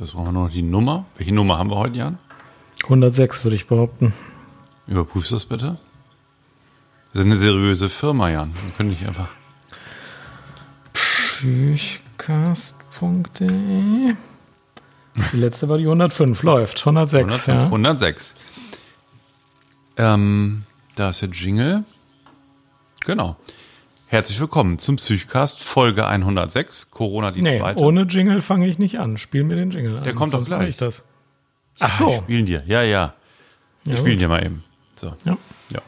Jetzt brauchen wir nur noch die Nummer. Welche Nummer haben wir heute, Jan? 106 würde ich behaupten. Überprüfst du das bitte? Wir sind eine seriöse Firma, Jan. Wir können nicht einfach. Psychcast.de Die letzte war die 105, läuft. 106. 105, ja. 106. Ähm, da ist der Jingle. Genau. Herzlich willkommen zum Psychcast Folge 106, Corona die Nee, zweite. ohne Jingle fange ich nicht an. Spiel mir den Jingle an. Der kommt doch gleich. Ich das. Ach Ach so. Spielen dir. Ja, ja. Wir Ja, spielen gut. dir mal eben. So. Ja. Ja.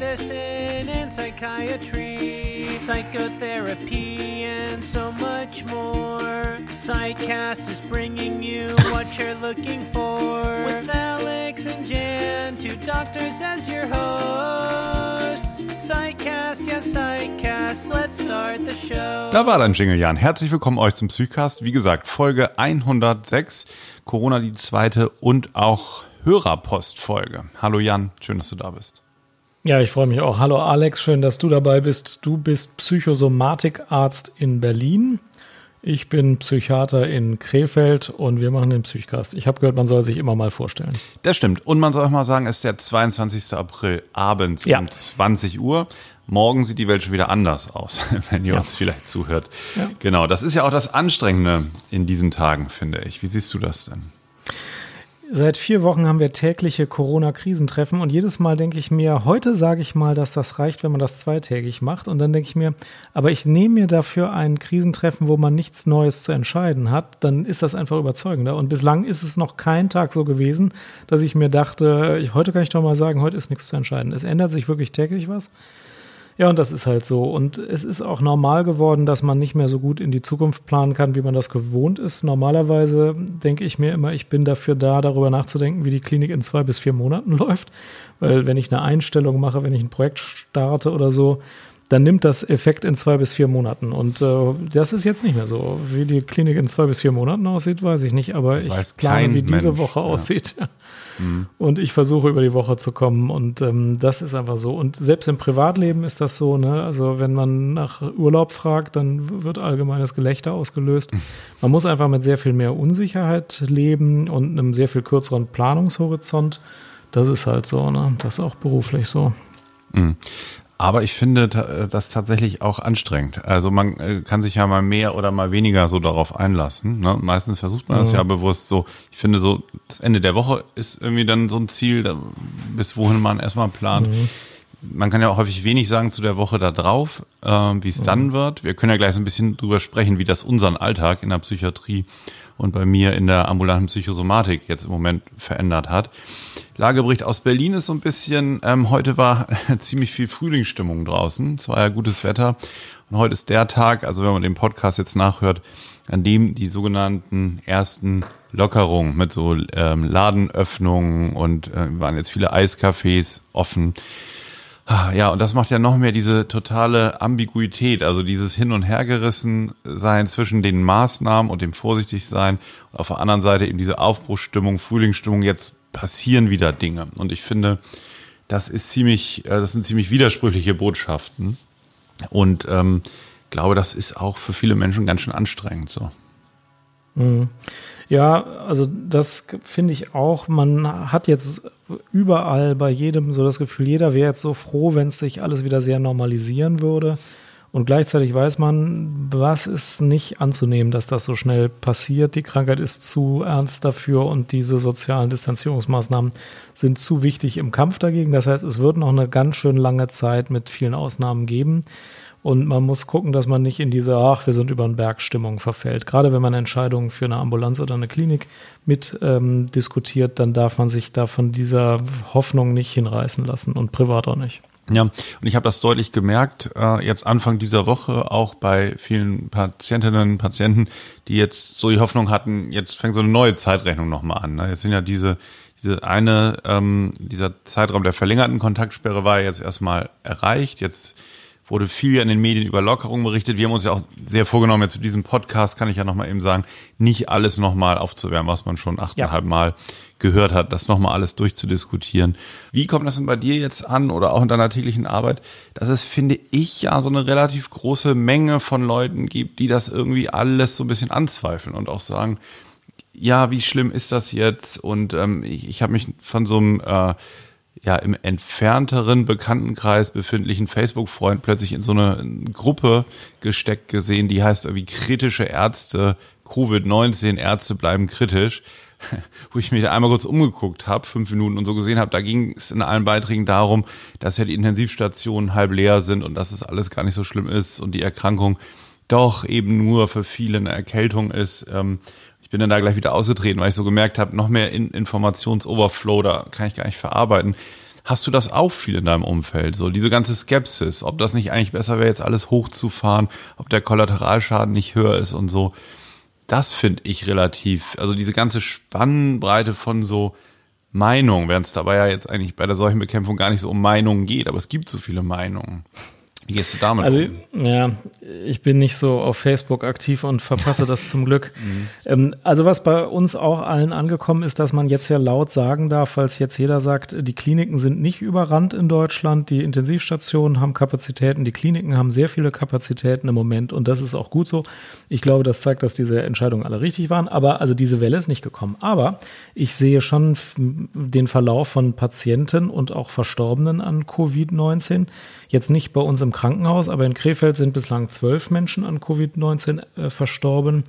Medicine and psychiatry Psychotherapy and so much more Psychcast is bringing you what you're looking for With Alex and Jan, two doctors as your hosts Psychcast, yes Psychcast, let's start the show Da war dein Jingle, Jan. Herzlich willkommen euch zum Psychcast. Wie gesagt, Folge 106, Corona die zweite und auch Hörerpostfolge. Hallo Jan, schön, dass du da bist. Ja, ich freue mich auch. Hallo Alex, schön, dass du dabei bist. Du bist Psychosomatikarzt in Berlin. Ich bin Psychiater in Krefeld und wir machen den Psychcast. Ich habe gehört, man soll sich immer mal vorstellen. Das stimmt. Und man soll auch mal sagen, es ist der 22. April abends Ja. um 20 Uhr. Morgen sieht die Welt schon wieder anders aus, wenn ihr uns vielleicht zuhört. Ja. Genau, das ist ja auch das Anstrengende in diesen Tagen, finde ich. Wie siehst du das denn? Seit vier Wochen haben wir tägliche Corona-Krisentreffen und jedes Mal denke ich mir, heute sage ich mal, dass das reicht, wenn man das zweitägig macht. Und dann denke ich mir, aber ich nehme mir dafür ein Krisentreffen, wo man nichts Neues zu entscheiden hat, dann ist das einfach überzeugender. Und bislang ist es noch kein Tag so gewesen, dass ich mir dachte, heute kann ich doch mal sagen, heute ist nichts zu entscheiden. Es ändert sich wirklich täglich was. Ja, und das ist halt so. Und es ist auch normal geworden, dass man nicht mehr so gut in die Zukunft planen kann, wie man das gewohnt ist. Normalerweise denke ich mir immer, ich bin dafür da, darüber nachzudenken, wie die Klinik in zwei bis vier Monaten läuft. Weil wenn ich eine Einstellung mache, wenn ich ein Projekt starte oder so, dann nimmt das Effekt in zwei bis vier Monaten. Und äh, das ist jetzt nicht mehr so. Wie die Klinik in zwei bis vier Monaten aussieht, weiß ich nicht. Aber Das ich weiß plane, wie diese Mensch, Woche ja. aussieht. Und ich versuche über die Woche zu kommen und ähm, das ist einfach so. Und selbst im Privatleben ist das so, ne? Also wenn man nach Urlaub fragt, dann wird allgemeines Gelächter ausgelöst. Man muss einfach mit sehr viel mehr Unsicherheit leben und einem sehr viel kürzeren Planungshorizont. Das ist halt so, ne? Das ist auch beruflich so. Aber ich finde ta- das tatsächlich auch anstrengend. Also man äh, kann sich ja mal mehr oder mal weniger so darauf einlassen. Ne? Meistens versucht man das ja bewusst so. Ich finde so, das Ende der Woche ist irgendwie dann so ein Ziel, bis wohin man erstmal plant. Man kann ja auch häufig wenig sagen zu der Woche da drauf, ähm, wie es dann wird. Wir können ja gleich so ein bisschen drüber sprechen, wie das unseren Alltag in der Psychiatrie und bei mir in der ambulanten Psychosomatik jetzt im Moment verändert hat. Lagebericht aus Berlin ist so ein bisschen, ähm, heute war ziemlich viel Frühlingsstimmung draußen. Es war ja gutes Wetter. Und heute ist der Tag, also wenn man den Podcast jetzt nachhört, an dem die sogenannten ersten Lockerungen mit so ähm, Ladenöffnungen und äh, waren jetzt viele Eiscafés offen. Ah, Ja, und das macht ja noch mehr diese totale Ambiguität, also dieses Hin- und Hergerissen sein zwischen den Maßnahmen und dem Vorsichtigsein und auf der anderen Seite eben diese Aufbruchsstimmung, Frühlingsstimmung, jetzt passieren wieder Dinge. Und ich finde, das ist ziemlich, äh, das sind ziemlich widersprüchliche Botschaften. Und ähm, glaube, das ist auch für viele Menschen ganz schön anstrengend so. Ja, also das finde ich auch. Man hat jetzt überall bei jedem so das Gefühl, jeder wäre jetzt so froh, wenn es sich alles wieder sehr normalisieren würde. Und gleichzeitig weiß man, was ist nicht anzunehmen, dass das so schnell passiert. Die Krankheit ist zu ernst dafür und diese sozialen Distanzierungsmaßnahmen sind zu wichtig im Kampf dagegen. Das heißt, es wird noch eine ganz schön lange Zeit mit vielen Ausnahmen geben. Und man muss gucken, dass man nicht in diese, ach, wir sind über den Berg Stimmung verfällt. Gerade wenn man Entscheidungen für eine Ambulanz oder eine Klinik mit ähm, diskutiert, dann darf man sich da von dieser Hoffnung nicht hinreißen lassen und privat auch nicht. Ja, und ich habe das deutlich gemerkt, äh, jetzt Anfang dieser Woche auch bei vielen Patientinnen und Patienten, die jetzt so die Hoffnung hatten, jetzt fängt so eine neue Zeitrechnung nochmal an. Ne? Jetzt sind ja diese, diese eine, ähm, dieser Zeitraum der verlängerten Kontaktsperre war jetzt erstmal erreicht. Jetzt wurde viel in den Medien über Lockerungen berichtet. Wir haben uns ja auch sehr vorgenommen, jetzt zu diesem Podcast kann ich ja nochmal eben sagen, nicht alles nochmal aufzuwärmen, was man schon achteinhalb Ja. Mal gehört hat, das nochmal alles durchzudiskutieren. Wie kommt das denn bei dir jetzt an oder auch in deiner täglichen Arbeit, dass es, finde ich, ja so eine relativ große Menge von Leuten gibt, die das irgendwie alles so ein bisschen anzweifeln und auch sagen, ja, wie schlimm ist das jetzt? Und ähm, ich, ich habe mich von so einem äh, ja im entfernteren Bekanntenkreis befindlichen Facebook-Freund plötzlich in so eine Gruppe gesteckt gesehen, die heißt irgendwie kritische Ärzte, Covid-19 Ärzte bleiben kritisch, wo ich mich einmal kurz umgeguckt habe, fünf Minuten und so gesehen habe, da ging es in allen Beiträgen darum, dass ja die Intensivstationen halb leer sind und dass es alles gar nicht so schlimm ist und die Erkrankung doch eben nur für viele eine Erkältung ist. Bin dann da gleich wieder ausgetreten, weil ich so gemerkt habe, noch mehr in Informationsoverflow, da kann ich gar nicht verarbeiten. Hast du das auch viel in deinem Umfeld? So diese ganze Skepsis, ob das nicht eigentlich besser wäre, jetzt alles hochzufahren, ob der Kollateralschaden nicht höher ist und so. Das finde ich relativ, also diese ganze Spannbreite von so Meinungen, während es dabei ja jetzt eigentlich bei der Seuchenbekämpfung gar nicht so um Meinungen geht, aber es gibt so viele Meinungen. Wie gehst du damit Also, um? ja, ich bin nicht so auf Facebook aktiv und verpasse das zum Glück. Ähm, also, was bei uns auch allen angekommen ist, dass man jetzt ja laut sagen darf, falls jetzt jeder sagt, die Kliniken sind nicht überrannt in Deutschland, die Intensivstationen haben Kapazitäten, die Kliniken haben sehr viele Kapazitäten im Moment und das ist auch gut so. Ich glaube, das zeigt, dass diese Entscheidungen alle richtig waren, aber also diese Welle ist nicht gekommen. Aber ich sehe schon den Verlauf von Patienten und auch Verstorbenen an Covid-19. Jetzt nicht bei uns im Krankenhaus, aber in Krefeld sind bislang zwölf Menschen an Covid-19 äh, verstorben.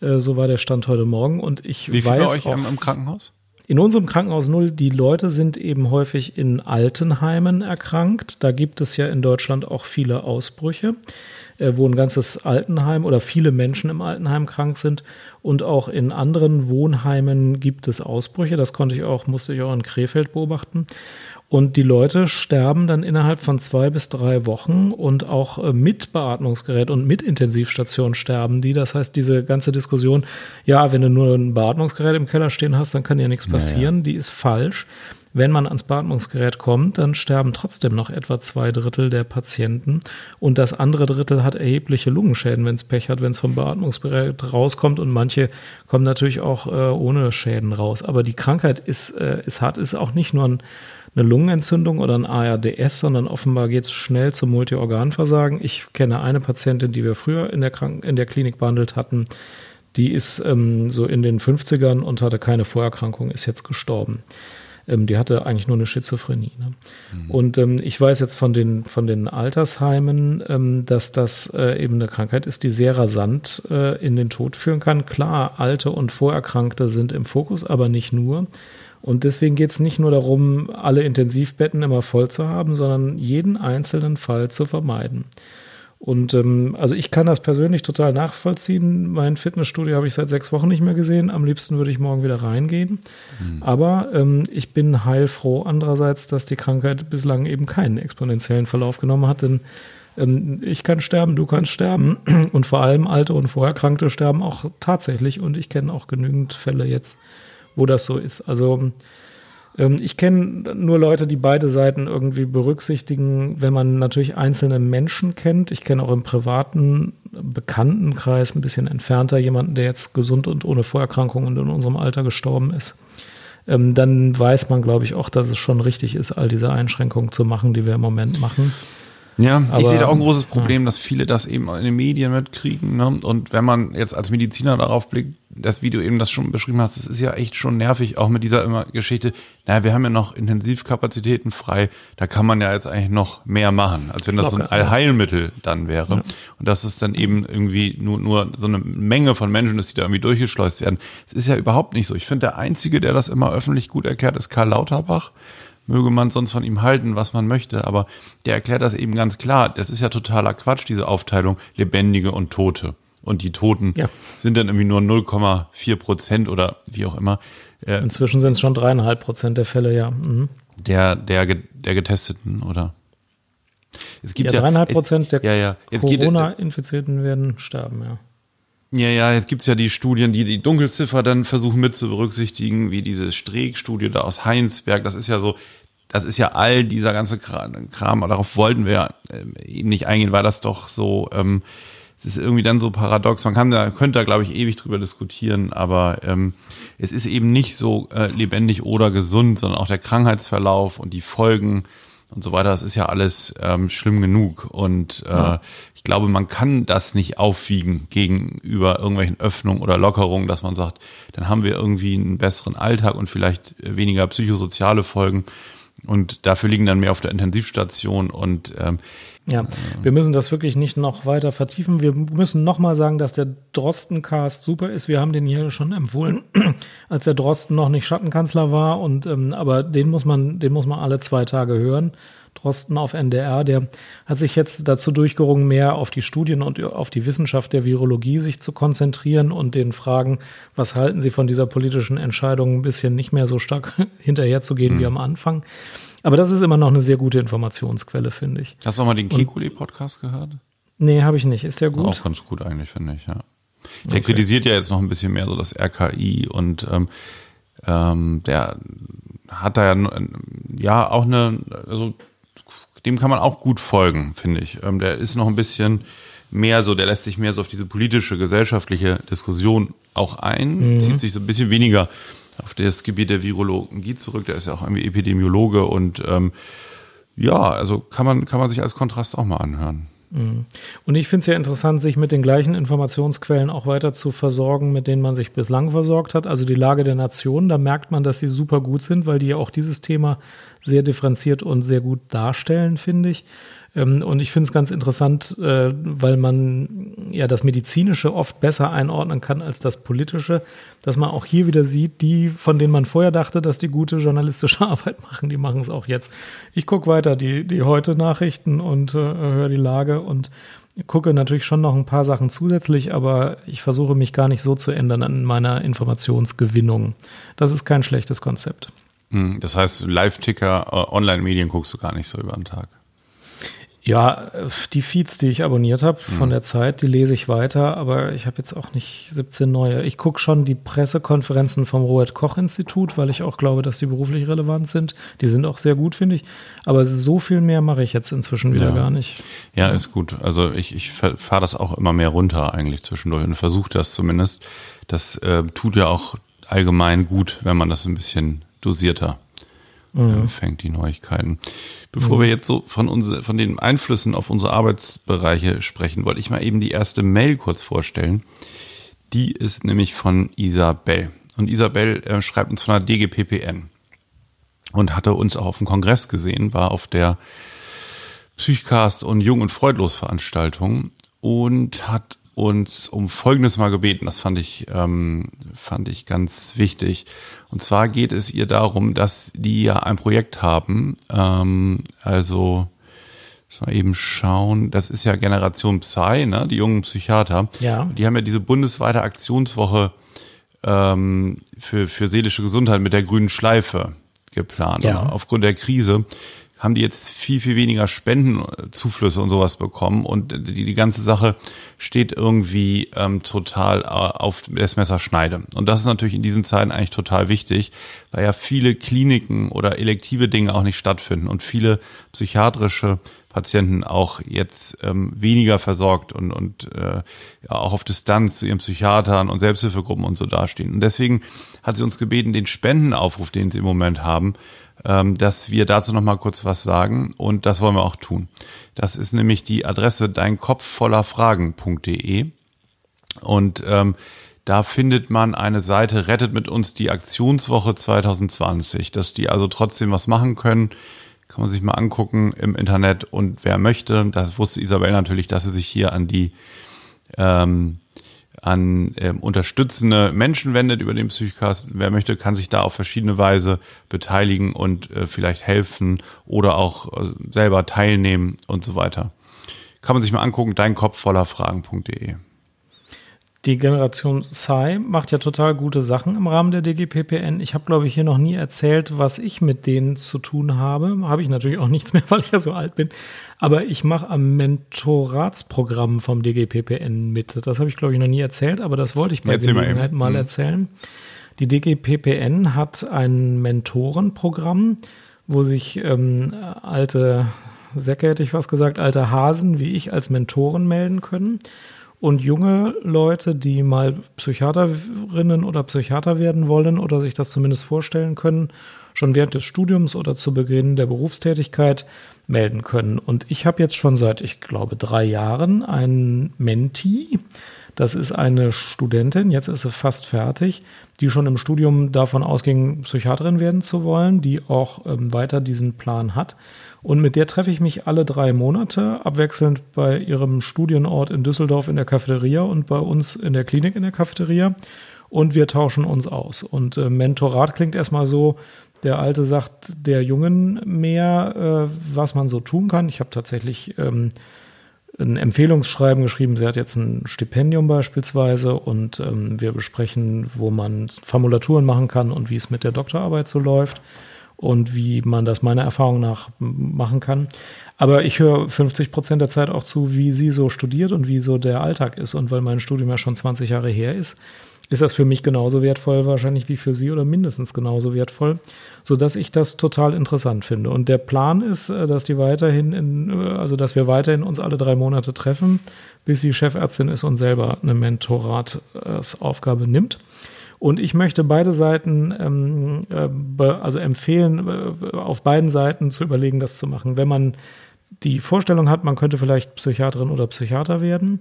Äh, so war der Stand heute Morgen. Und ich Wie viele weiß bei euch auch, im, im Krankenhaus? in unserem Krankenhaus null, die Leute sind eben häufig in Altenheimen erkrankt. Da gibt es ja in Deutschland auch viele Ausbrüche, wo ein ganzes Altenheim oder viele Menschen im Altenheim krank sind. Und auch in anderen Wohnheimen gibt es Ausbrüche. Das konnte ich auch, musste ich auch in Krefeld beobachten. Und die Leute sterben dann innerhalb von zwei bis drei Wochen und auch äh, mit Beatmungsgerät und mit Intensivstation sterben die. Das heißt, diese ganze Diskussion, ja, wenn du nur ein Beatmungsgerät im Keller stehen hast, dann kann ja nichts passieren, die ist falsch. Wenn man ans Beatmungsgerät kommt, dann sterben trotzdem noch etwa zwei Drittel der Patienten. Und das andere Drittel hat erhebliche Lungenschäden, wenn es Pech hat, wenn es vom Beatmungsgerät rauskommt. Und manche kommen natürlich auch äh, ohne Schäden raus. Aber die Krankheit ist, äh, ist hart, ist auch nicht nur ein eine Lungenentzündung oder ein ARDS, sondern offenbar geht es schnell zum Multiorganversagen. Ich kenne eine Patientin, die wir früher in der, Kranken in der Klinik behandelt hatten. Die ist ähm, so in den 50ern und hatte keine Vorerkrankung, ist jetzt gestorben. Ähm, die hatte eigentlich nur eine Schizophrenie. Ne? Und ähm, ich weiß jetzt von den, von den Altersheimen, ähm, dass das äh, eben eine Krankheit ist, die sehr rasant äh, in den Tod führen kann. Klar, Alte und Vorerkrankte sind im Fokus, aber nicht nur. Und deswegen geht es nicht nur darum, alle Intensivbetten immer voll zu haben, sondern jeden einzelnen Fall zu vermeiden. Und ähm, also ich kann das persönlich total nachvollziehen. Mein Fitnessstudio habe ich seit sechs Wochen nicht mehr gesehen. Am liebsten würde ich morgen wieder reingehen. Aber ähm, ich bin heilfroh andererseits, dass die Krankheit bislang eben keinen exponentiellen Verlauf genommen hat. Denn ähm, ich kann sterben, du kannst sterben. Und vor allem Alte und Vorerkrankte sterben auch tatsächlich. Und ich kenne auch genügend Fälle jetzt, wo das so ist. Also ich kenne nur Leute, die beide Seiten irgendwie berücksichtigen, wenn man natürlich einzelne Menschen kennt. Ich kenne auch im privaten Bekanntenkreis ein bisschen entfernter jemanden, der jetzt gesund und ohne Vorerkrankung und in unserem Alter gestorben ist. Ähm, dann weiß man, glaube ich, auch, dass es schon richtig ist, all diese Einschränkungen zu machen, die wir im Moment machen. Ja, ich Aber- sehe da auch ein großes Problem, dass viele das eben in den Medien mitkriegen. Ne? Und wenn man jetzt als Mediziner darauf blickt, das Video eben das schon beschrieben hast, das ist ja echt schon nervig, auch mit dieser immer Geschichte, naja, wir haben ja noch Intensivkapazitäten frei, da kann man ja jetzt eigentlich noch mehr machen, als wenn das so ein Locker, ja. Allheilmittel dann wäre. Und dass es dann eben irgendwie nur, nur so eine Menge von Menschen ist, die da irgendwie durchgeschleust werden. Es ist ja überhaupt nicht so. Ich finde, der Einzige, der das immer öffentlich gut erklärt, ist Karl Lauterbach möge man sonst von ihm halten, was man möchte, aber der erklärt das eben ganz klar. Das ist ja totaler Quatsch, diese Aufteilung Lebendige und Tote. Und die Toten Ja. sind dann irgendwie nur 0,4 Prozent oder wie auch immer äh, Inzwischen sind es schon dreieinhalb Prozent der Fälle, ja. Mhm. der, der, der Getesteten, oder? Es gibt Ja, ja, dreieinhalb es- Prozent der ja, ja. Corona-Infizierten werden sterben, ja. Ja, ja, jetzt gibt's ja die Studien, die die Dunkelziffer dann versuchen mit zu berücksichtigen, wie diese Streeck-Studie da aus Heinsberg. Das ist ja so, das ist ja all dieser ganze Kram, Kram darauf wollten wir äh, eben nicht eingehen, weil das doch so, ähm, es ist irgendwie dann so paradox. Man kann da, könnte da, glaube ich, ewig drüber diskutieren, aber ähm, es ist eben nicht so äh, lebendig oder gesund, sondern auch der Krankheitsverlauf und die Folgen und so weiter, das ist ja alles ähm, schlimm genug. Und äh, ja. ich glaube, man kann das nicht aufwiegen gegenüber irgendwelchen Öffnungen oder Lockerungen, dass man sagt, dann haben wir irgendwie einen besseren Alltag und vielleicht weniger psychosoziale Folgen. Und dafür liegen dann mehr auf der Intensivstation und ähm, ja, wir müssen das wirklich nicht noch weiter vertiefen. Wir müssen nochmal sagen, dass der Drosten-Cast super ist. Wir haben den hier schon empfohlen, als der Drosten noch nicht Schattenkanzler war. Und ähm, aber den muss man, den muss man alle zwei Tage hören. Drosten auf NDR, der hat sich jetzt dazu durchgerungen, mehr auf die Studien und auf die Wissenschaft der Virologie sich zu konzentrieren und den Fragen, was halten Sie von dieser politischen Entscheidung, ein bisschen nicht mehr so stark hinterherzugehen mhm. wie am Anfang. Aber das ist immer noch eine sehr gute Informationsquelle, finde ich. Hast du auch mal den Kikuli-Podcast gehört? Nee, habe ich nicht. Ist der gut? Auch ganz gut eigentlich, finde ich, ja. Der okay. kritisiert ja jetzt noch ein bisschen mehr so das RKI und ähm, ähm, der hat da ja, ja auch eine, also dem kann man auch gut folgen, finde ich. Ähm, der ist noch ein bisschen mehr so, der lässt sich mehr so auf diese politische, gesellschaftliche Diskussion auch ein, mhm. zieht sich so ein bisschen weniger auf das Gebiet der Virologie zurück. Der ist ja auch irgendwie Epidemiologe und ähm, ja, also kann man, kann man sich als Kontrast auch mal anhören. Mhm. Und ich finde es ja interessant, sich mit den gleichen Informationsquellen auch weiter zu versorgen, mit denen man sich bislang versorgt hat. Also die Lage der Nation, da merkt man, dass sie super gut sind, weil die ja auch dieses Thema sehr differenziert und sehr gut darstellen, finde ich. Ähm, und ich finde es ganz interessant, äh, weil man ja das Medizinische oft besser einordnen kann als das Politische, dass man auch hier wieder sieht, die, von denen man vorher dachte, dass die gute journalistische Arbeit machen, die machen es auch jetzt. Ich gucke weiter die, die heute Nachrichten und äh, höre die Lage und gucke natürlich schon noch ein paar Sachen zusätzlich, aber ich versuche mich gar nicht so zu ändern an meiner Informationsgewinnung. Das ist kein schlechtes Konzept. Hm, das heißt, Live-Ticker, äh, Online-Medien guckst du gar nicht so über den Tag. Ja, die Feeds, die ich abonniert habe von mhm. der Zeit, die lese ich weiter, aber ich habe jetzt auch nicht 17 neue. Ich gucke schon die Pressekonferenzen vom Robert Koch Institut, weil ich auch glaube, dass die beruflich relevant sind. Die sind auch sehr gut, finde ich. Aber so viel mehr mache ich jetzt inzwischen wieder ja. gar nicht. Ja, ist gut. Also ich, ich fahre das auch immer mehr runter eigentlich zwischendurch und versuche das zumindest. Das äh, tut ja auch allgemein gut, wenn man das ein bisschen dosierter mhm. empfängt, die Neuigkeiten. Bevor mhm. wir jetzt so von, uns, von den Einflüssen auf unsere Arbeitsbereiche sprechen, wollte ich mal eben die erste Mail kurz vorstellen. Die ist nämlich von Isabel. Und Isabel äh, schreibt uns von der DGPPN und hatte uns auch auf dem Kongress gesehen, war auf der Psychcast und Jung und Freudlos Veranstaltung und hat uns um Folgendes mal gebeten. Das fand ich, ähm, fand ich ganz wichtig. Und zwar geht es ihr darum, dass die ja ein Projekt haben. Ähm, also, mal eben schauen. Das ist ja Generation Psy, ne? Die jungen Psychiater. Ja. Die haben ja diese bundesweite Aktionswoche ähm, für, für seelische Gesundheit mit der grünen Schleife geplant. Ja. aufgrund der Krise haben die jetzt viel, viel weniger Spendenzuflüsse und sowas bekommen und die, die ganze Sache steht irgendwie ähm, total äh, auf das Messerschneide. Und das ist natürlich in diesen Zeiten eigentlich total wichtig, weil ja viele Kliniken oder elektive Dinge auch nicht stattfinden und viele psychiatrische Patienten auch jetzt ähm, weniger versorgt und, und äh, ja, auch auf Distanz zu ihren Psychiatern und Selbsthilfegruppen und so dastehen. Und deswegen hat sie uns gebeten, den Spendenaufruf, den sie im Moment haben, ähm, dass wir dazu noch mal kurz was sagen und das wollen wir auch tun. Das ist nämlich die Adresse deinkopfvollerfragen.de und ähm, da findet man eine Seite Rettet mit uns die Aktionswoche 2020, dass die also trotzdem was machen können. Kann man sich mal angucken im Internet und wer möchte, das wusste Isabel natürlich, dass sie sich hier an die ähm, an ähm, unterstützende Menschen wendet über den Psychcast. Wer möchte, kann sich da auf verschiedene Weise beteiligen und äh, vielleicht helfen oder auch äh, selber teilnehmen und so weiter. Kann man sich mal angucken, dein Kopf voller Fragen.de. Die Generation Psy macht ja total gute Sachen im Rahmen der DGPPN. Ich habe, glaube ich, hier noch nie erzählt, was ich mit denen zu tun habe. Habe ich natürlich auch nichts mehr, weil ich ja so alt bin. Aber ich mache am Mentoratsprogramm vom DGPPN mit. Das habe ich, glaube ich, noch nie erzählt, aber das wollte ich bei Erzähl Gelegenheit mal, mal mhm. erzählen. Die DGPPN hat ein Mentorenprogramm, wo sich ähm, alte Säcke, hätte ich was gesagt, alte Hasen wie ich als Mentoren melden können. Und junge Leute, die mal Psychiaterinnen oder Psychiater werden wollen oder sich das zumindest vorstellen können, schon während des Studiums oder zu Beginn der Berufstätigkeit melden können. Und ich habe jetzt schon seit, ich glaube, drei Jahren einen Menti. Das ist eine Studentin, jetzt ist sie fast fertig, die schon im Studium davon ausging, Psychiaterin werden zu wollen, die auch ähm, weiter diesen Plan hat. Und mit der treffe ich mich alle drei Monate, abwechselnd bei ihrem Studienort in Düsseldorf in der Cafeteria und bei uns in der Klinik in der Cafeteria. Und wir tauschen uns aus. Und äh, Mentorat klingt erstmal so, der Alte sagt der Jungen mehr, äh, was man so tun kann. Ich habe tatsächlich ähm, ein Empfehlungsschreiben geschrieben. Sie hat jetzt ein Stipendium beispielsweise und ähm, wir besprechen, wo man Formulaturen machen kann und wie es mit der Doktorarbeit so läuft und wie man das meiner Erfahrung nach machen kann. Aber ich höre 50 Prozent der Zeit auch zu, wie sie so studiert und wie so der Alltag ist. Und weil mein Studium ja schon 20 Jahre her ist, ist das für mich genauso wertvoll wahrscheinlich wie für Sie oder mindestens genauso wertvoll, sodass ich das total interessant finde. Und der Plan ist, äh, dass die weiterhin, in, äh, also dass wir weiterhin uns alle drei Monate treffen, bis sie Chefärztin ist und selber eine Mentoratsaufgabe nimmt. Und ich möchte beide Seiten, ähm, äh, also empfehlen, äh, auf beiden Seiten zu überlegen, das zu machen. Wenn man die Vorstellung hat, man könnte vielleicht Psychiaterin oder Psychiater werden,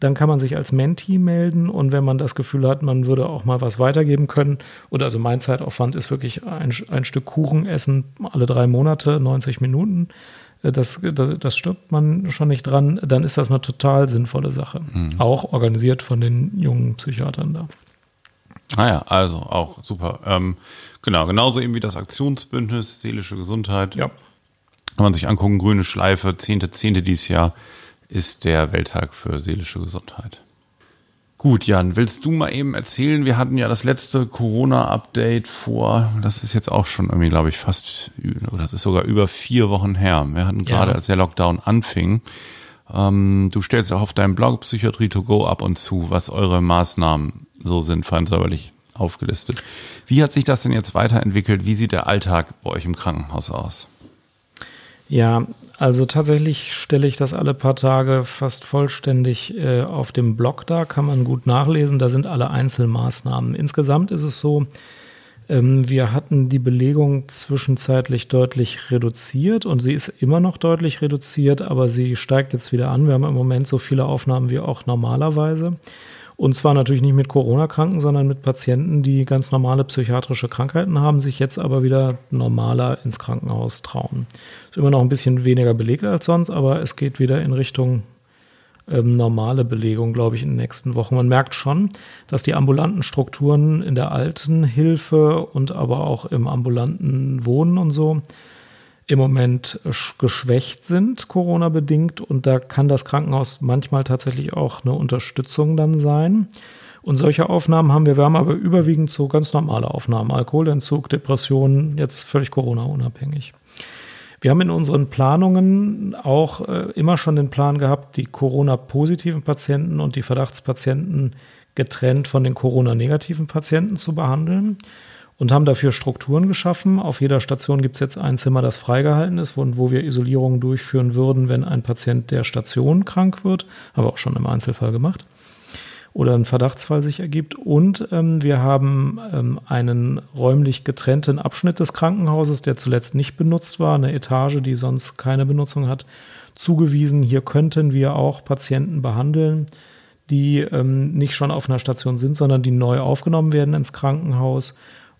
dann kann man sich als Mentee melden und wenn man das Gefühl hat, man würde auch mal was weitergeben können, oder also mein Zeitaufwand ist wirklich ein, ein Stück Kuchen essen alle drei Monate, 90 Minuten, äh, das, das, das, stirbt man schon nicht dran, dann ist das eine total sinnvolle Sache. Mhm. Auch organisiert von den jungen Psychiatern da. Ah ja, also auch super. Ähm, genau, genauso eben wie das Aktionsbündnis Seelische Gesundheit. Ja. Kann man sich angucken, grüne Schleife, 10.10. 10. dieses Jahr ist der Welttag für seelische Gesundheit. Gut, Jan, willst du mal eben erzählen? Wir hatten ja das letzte Corona-Update vor, das ist jetzt auch schon irgendwie, glaube ich, fast, oder das ist sogar über vier Wochen her. Wir hatten gerade, ja. als der Lockdown anfing, ähm, du stellst auch auf deinem Blog Psychiatrie to go ab und zu, was eure Maßnahmen so sind, fein säuberlich aufgelistet. Wie hat sich das denn jetzt weiterentwickelt? Wie sieht der Alltag bei euch im Krankenhaus aus? Ja, also tatsächlich stelle ich das alle paar Tage fast vollständig äh, auf dem Blog da, kann man gut nachlesen, da sind alle Einzelmaßnahmen. Insgesamt ist es so, ähm, wir hatten die Belegung zwischenzeitlich deutlich reduziert und sie ist immer noch deutlich reduziert, aber sie steigt jetzt wieder an. Wir haben im Moment so viele Aufnahmen wie auch normalerweise. Und zwar natürlich nicht mit Corona-Kranken, sondern mit Patienten, die ganz normale psychiatrische Krankheiten haben, sich jetzt aber wieder normaler ins Krankenhaus trauen. Ist immer noch ein bisschen weniger belegt als sonst, aber es geht wieder in Richtung ähm, normale Belegung, glaube ich, in den nächsten Wochen. Man merkt schon, dass die ambulanten Strukturen in der alten Hilfe und aber auch im ambulanten Wohnen und so im Moment geschwächt sind, Corona-bedingt. Und da kann das Krankenhaus manchmal tatsächlich auch eine Unterstützung dann sein. Und solche Aufnahmen haben wir. Wir haben aber überwiegend so ganz normale Aufnahmen. Alkoholentzug, Depressionen, jetzt völlig Corona-unabhängig. Wir haben in unseren Planungen auch äh, immer schon den Plan gehabt, die Corona-positiven Patienten und die Verdachtspatienten getrennt von den Corona-negativen Patienten zu behandeln und haben dafür Strukturen geschaffen. Auf jeder Station gibt es jetzt ein Zimmer, das freigehalten ist, wo, wo wir Isolierungen durchführen würden, wenn ein Patient der Station krank wird, aber auch schon im Einzelfall gemacht oder ein Verdachtsfall sich ergibt. Und ähm, wir haben ähm, einen räumlich getrennten Abschnitt des Krankenhauses, der zuletzt nicht benutzt war, eine Etage, die sonst keine Benutzung hat, zugewiesen. Hier könnten wir auch Patienten behandeln, die ähm, nicht schon auf einer Station sind, sondern die neu aufgenommen werden ins Krankenhaus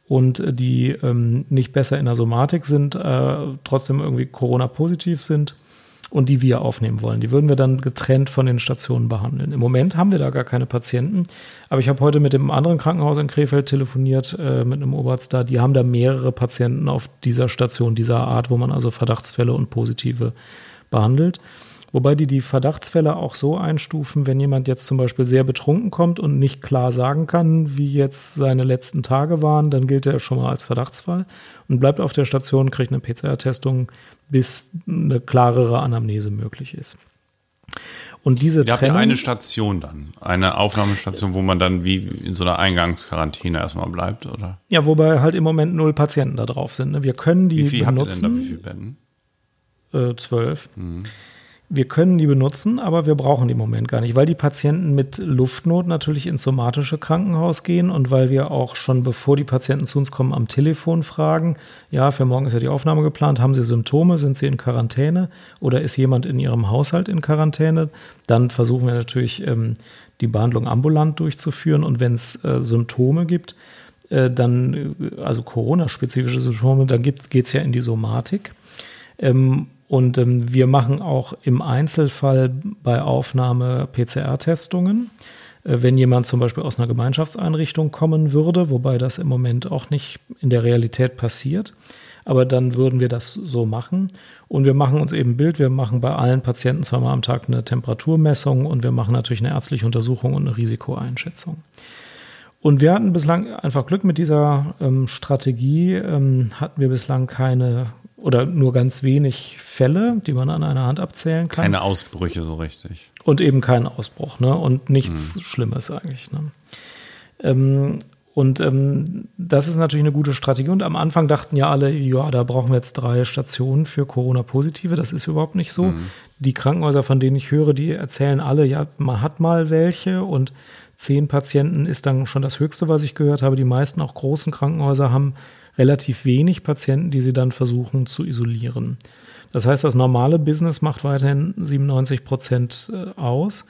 und die ähm, nicht besser in der Somatik sind, äh, trotzdem irgendwie Corona-positiv sind und die wir aufnehmen wollen. Die würden wir dann getrennt von den Stationen behandeln. Im Moment haben wir da gar keine Patienten, aber ich habe heute mit dem anderen Krankenhaus in Krefeld telefoniert, äh, mit einem Oberarzt da. Die haben da mehrere Patienten auf dieser Station dieser Art, wo man also Verdachtsfälle und positive behandelt. Wobei die die Verdachtsfälle auch so einstufen, wenn jemand jetzt zum Beispiel sehr betrunken kommt und nicht klar sagen kann, wie jetzt seine letzten Tage waren, dann gilt er schon mal als Verdachtsfall und bleibt auf der Station, kriegt eine PCR-Testung, bis eine klarere Anamnese möglich ist. Und diese Ihr habt ja Trennung, eine Station dann, eine Aufnahmestation, wo man dann wie in so einer Eingangsquarantäne erstmal bleibt, oder? ja, wobei halt im Moment null Patienten da drauf sind. Ne? Wir können die Wie viel habt ihr denn da, wie benutzen, viele Betten? äh, zwölf. Mhm. Wir können die benutzen, aber wir brauchen die im Moment gar nicht, weil die Patienten mit Luftnot natürlich ins somatische Krankenhaus gehen und weil wir auch schon bevor die Patienten zu uns kommen am Telefon fragen, ja, für morgen ist ja die Aufnahme geplant, haben Sie Symptome, sind Sie in Quarantäne oder ist jemand in Ihrem Haushalt in Quarantäne? Dann versuchen wir natürlich ähm, die Behandlung ambulant durchzuführen und wenn es äh, Symptome gibt, äh, dann, äh, also Corona-spezifische Symptome, dann geht es ja in die Somatik. Ähm, und ähm, wir machen auch im Einzelfall bei Aufnahme PCR-Testungen. Äh, wenn jemand zum Beispiel aus einer Gemeinschaftseinrichtung kommen würde, wobei das im Moment auch nicht in der Realität passiert. Aber dann würden wir das so machen. Und wir machen uns eben Bild. Wir machen bei allen Patienten zweimal am Tag eine Temperaturmessung und wir machen natürlich eine ärztliche Untersuchung und eine Risikoeinschätzung. Und wir hatten bislang einfach Glück mit dieser ähm, Strategie, ähm, hatten wir bislang keine oder nur ganz wenig Fälle, die man an einer Hand abzählen kann. Keine Ausbrüche so richtig. Und eben keinen Ausbruch, ne? Und nichts Schlimmes eigentlich. Ne? Ähm, und ähm, das ist natürlich eine gute Strategie. Und am Anfang dachten ja alle, ja, da brauchen wir jetzt drei Stationen für Corona-Positive. Das ist überhaupt nicht so. Die Krankenhäuser, von denen ich höre, die erzählen alle, ja, man hat mal welche und zehn Patienten ist dann schon das Höchste, was ich gehört habe. Die meisten auch großen Krankenhäuser haben relativ wenig Patienten, die sie dann versuchen zu isolieren. Das heißt, das normale Business macht weiterhin 97 Prozent äh, aus.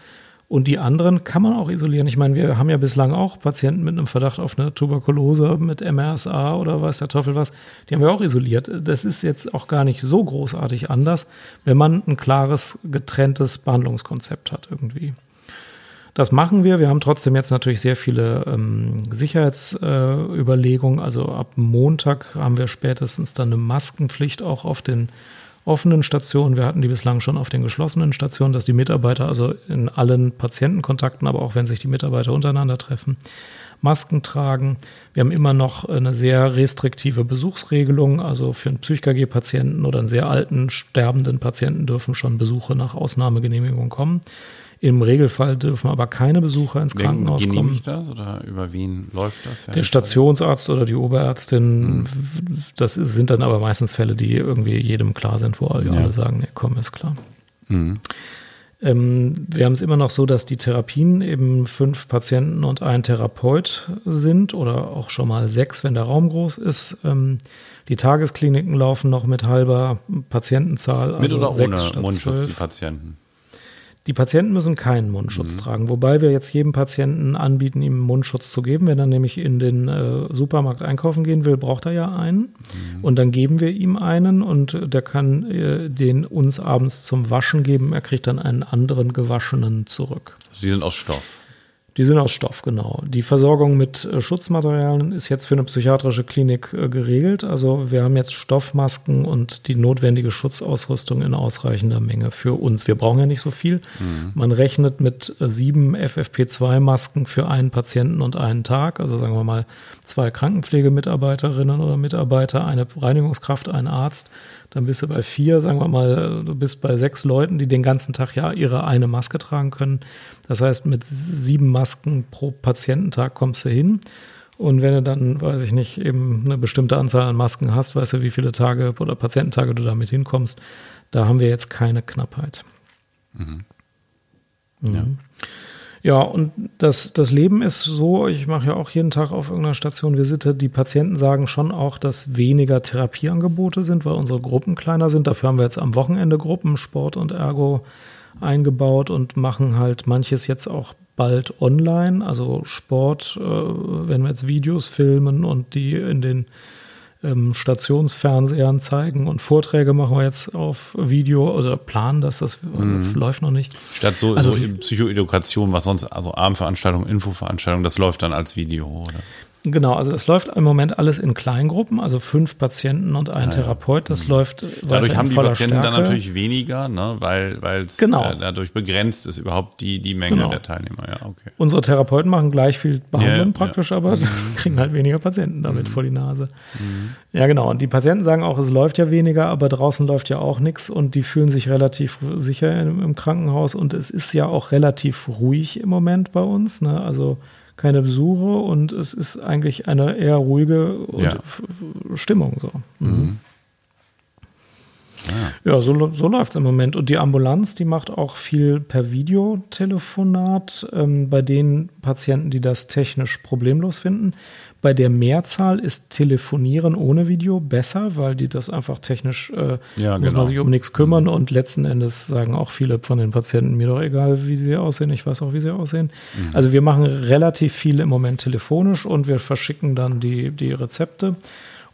Und die anderen kann man auch isolieren. Ich meine, wir haben ja bislang auch Patienten mit einem Verdacht auf eine Tuberkulose mit MRSA oder weiß der Teufel was. Die haben wir auch isoliert. Das ist jetzt auch gar nicht so großartig anders, wenn man ein klares, getrenntes Behandlungskonzept hat irgendwie. Das machen wir. Wir haben trotzdem jetzt natürlich sehr viele ähm, Sicherheitsüberlegungen. Äh, also ab Montag haben wir spätestens dann eine Maskenpflicht auch auf den offenen Stationen. Wir hatten die bislang schon auf den geschlossenen Stationen, dass die Mitarbeiter also in allen Patientenkontakten, aber auch wenn sich die Mitarbeiter untereinander treffen, Masken tragen. Wir haben immer noch eine sehr restriktive Besuchsregelung. Also für einen Psych-KG-Patienten oder einen sehr alten, sterbenden Patienten dürfen schon Besuche nach Ausnahmegenehmigung kommen. Im Regelfall dürfen aber keine Besucher ins Wer Krankenhaus kommen. genehmigt das oder über wen läuft das? Der Stationsarzt oder die Oberärztin, das ist, sind dann aber meistens Fälle, die irgendwie jedem klar sind, wo alle, Ja. alle sagen, nee, komm, ist klar. Mhm. Ähm, wir haben es immer noch so, dass die Therapien eben fünf Patienten und ein Therapeut sind oder auch schon mal sechs, wenn der Raum groß ist. Ähm, die Tageskliniken laufen noch mit halber Patientenzahl. Mit also oder sechs ohne statt Mundschutz zwölf. die Patienten? Die Patienten müssen keinen Mundschutz tragen, wobei wir jetzt jedem Patienten anbieten, ihm Mundschutz zu geben. Wenn er nämlich in den äh, Supermarkt einkaufen gehen will, braucht er ja einen. Und dann geben wir ihm einen und der kann äh, den uns abends zum Waschen geben. Er kriegt dann einen anderen gewaschenen zurück. Die sind aus Stoff. Die sind aus Stoff, genau. Die Versorgung mit äh, Schutzmaterialien ist jetzt für eine psychiatrische Klinik äh, geregelt. Also wir haben jetzt Stoffmasken und die notwendige Schutzausrüstung in ausreichender Menge für uns. Wir brauchen ja nicht so viel. Man rechnet mit äh, sieben FFP2-Masken für einen Patienten und einen Tag. Also sagen wir mal zwei Krankenpflegemitarbeiterinnen oder Mitarbeiter, eine Reinigungskraft, ein Arzt. Dann bist du bei vier, sagen wir mal, du bist bei sechs Leuten, die den ganzen Tag ja ihre eine Maske tragen können. Das heißt, mit sieben Masken pro Patiententag kommst du hin. Und wenn du dann, weiß ich nicht, eben eine bestimmte Anzahl an Masken hast, weißt du, wie viele Tage oder Patiententage du damit hinkommst. Da haben wir jetzt keine Knappheit. Mhm. Ja, und das, das Leben ist so, ich mache ja auch jeden Tag auf irgendeiner Station Visite, die Patienten sagen schon auch, dass weniger Therapieangebote sind, weil unsere Gruppen kleiner sind. Dafür haben wir jetzt am Wochenende Gruppen, Sport und Ergo eingebaut und machen halt manches jetzt auch bald online. Also Sport, äh, wenn wir jetzt Videos filmen und die in den ähm, Stationsfernsehern zeigen und Vorträge machen wir jetzt auf Video oder planen das, das läuft noch nicht. Statt so, Also so Psychoedukation, was sonst, also Abendveranstaltungen, Infoveranstaltungen, das läuft dann als Video, oder? Genau, also es läuft im Moment alles in Kleingruppen, also fünf Patienten und ein Therapeut. Das läuft weiter Mhm. Dadurch in haben die Patienten Stärke. dann natürlich weniger, ne? weil weil es Genau. äh, dadurch begrenzt ist, überhaupt die, die Menge Genau. der Teilnehmer. Ja, okay. Unsere Therapeuten machen gleich viel Behandlung Ja, Mhm. ja. praktisch, aber kriegen halt weniger Patienten damit vor die Nase. Ja, genau. Und die Patienten sagen auch, es läuft ja weniger, aber draußen läuft ja auch nichts und die fühlen sich relativ sicher im, im Krankenhaus und es ist ja auch relativ ruhig im Moment bei uns. Ne? Also keine Besuche und es ist eigentlich eine eher ruhige Ja. Stimmung so. Mhm. Ja, so, so läuft es im Moment. Und die Ambulanz, die macht auch viel per Videotelefonat ähm, bei den Patienten, die das technisch problemlos finden. Bei der Mehrzahl ist Telefonieren ohne Video besser, weil die das einfach technisch, äh, Ja, muss genau. man sich um nichts kümmern. Und letzten Endes sagen auch viele von den Patienten, mir doch egal, wie sie aussehen, ich weiß auch, wie sie aussehen. Also wir machen relativ viel im Moment telefonisch und wir verschicken dann die, die Rezepte.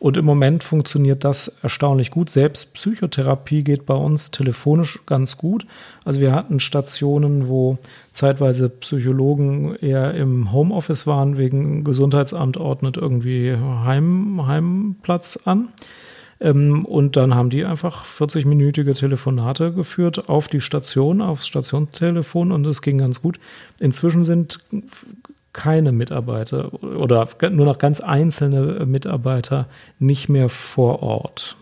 Und im Moment funktioniert das erstaunlich gut. Selbst Psychotherapie geht bei uns telefonisch ganz gut. Also wir hatten Stationen, wo zeitweise Psychologen eher im Homeoffice waren, wegen Gesundheitsamt ordnet irgendwie Heim, Heimplatz an. Ähm, und dann haben die einfach 40-minütige Telefonate geführt auf die Station, aufs Stationstelefon und es ging ganz gut. Inzwischen sind keine Mitarbeiter oder nur noch ganz einzelne Mitarbeiter nicht mehr vor Ort.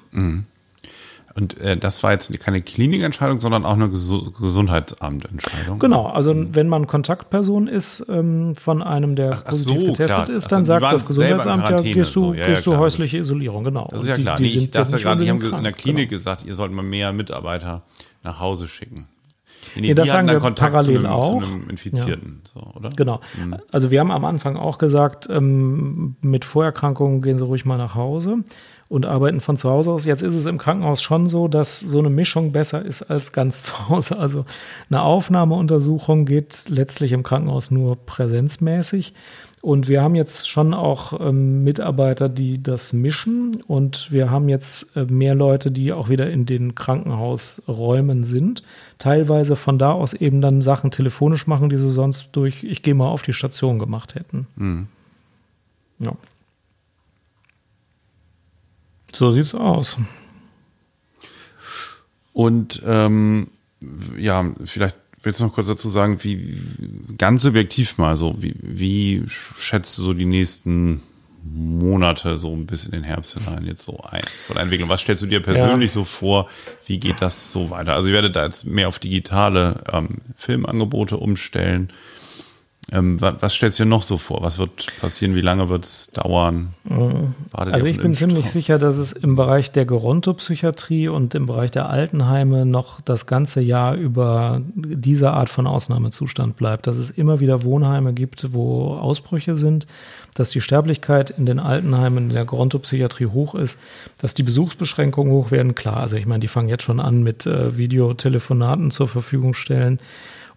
Und äh, das war jetzt keine Klinikentscheidung, sondern auch eine Gesu Gesundheitsamtentscheidung. Genau, also wenn man Kontaktperson ist ähm, von einem, der Ach, ach positiv so, getestet klar. ist, dann die sagt das Gesundheitsamt, ja, gehst du, so. Ja, ja, gehst du häusliche Isolierung, genau. Das ist ja klar. Die, Nee, die ich sind ja dachte gerade, die haben unbedingt in der krank, Klinik genau. gesagt, ihr sollt mal mehr Mitarbeiter nach Hause schicken. Nee, Nee, das sagen wir parallel einem, auch. Infizierten, so, oder? Genau. Also wir haben am Anfang auch gesagt, ähm, mit Vorerkrankungen gehen Sie ruhig mal nach Hause und arbeiten von zu Hause aus. Jetzt ist es im Krankenhaus schon so, dass so eine Mischung besser ist als ganz zu Hause. Also eine Aufnahmeuntersuchung geht letztlich im Krankenhaus nur präsenzmäßig. Und wir haben jetzt schon auch ähm, Mitarbeiter, die das mischen. Und wir haben jetzt äh, mehr Leute, die auch wieder in den Krankenhausräumen sind. Teilweise von da aus eben dann Sachen telefonisch machen, die sie sonst durch, ich gehe mal auf die Station gemacht hätten. Ja. So sieht's aus. Und ähm, ja, vielleicht willst du noch kurz dazu sagen, wie ganz subjektiv mal so, wie, wie schätzt du so die nächsten Monate so bis in den Herbst hinein jetzt so ein von der Entwicklung? Was stellst du dir persönlich so vor? Wie geht das so weiter? Also ihr werdet da jetzt mehr auf digitale ähm, Filmangebote umstellen. Ähm, wa- was stellst du dir noch so vor? Was wird passieren? Wie lange wird es dauern? Ihr Also ich bin ziemlich sicher, dass es im Bereich der Gerontopsychiatrie und im Bereich der Altenheime noch das ganze Jahr über diese Art von Ausnahmezustand bleibt. Dass es immer wieder Wohnheime gibt, wo Ausbrüche sind, dass die Sterblichkeit in den Altenheimen in der Gerontopsychiatrie hoch ist, dass die Besuchsbeschränkungen hoch werden. Klar, also ich meine, die fangen jetzt schon an mit äh, Videotelefonaten zur Verfügung stellen.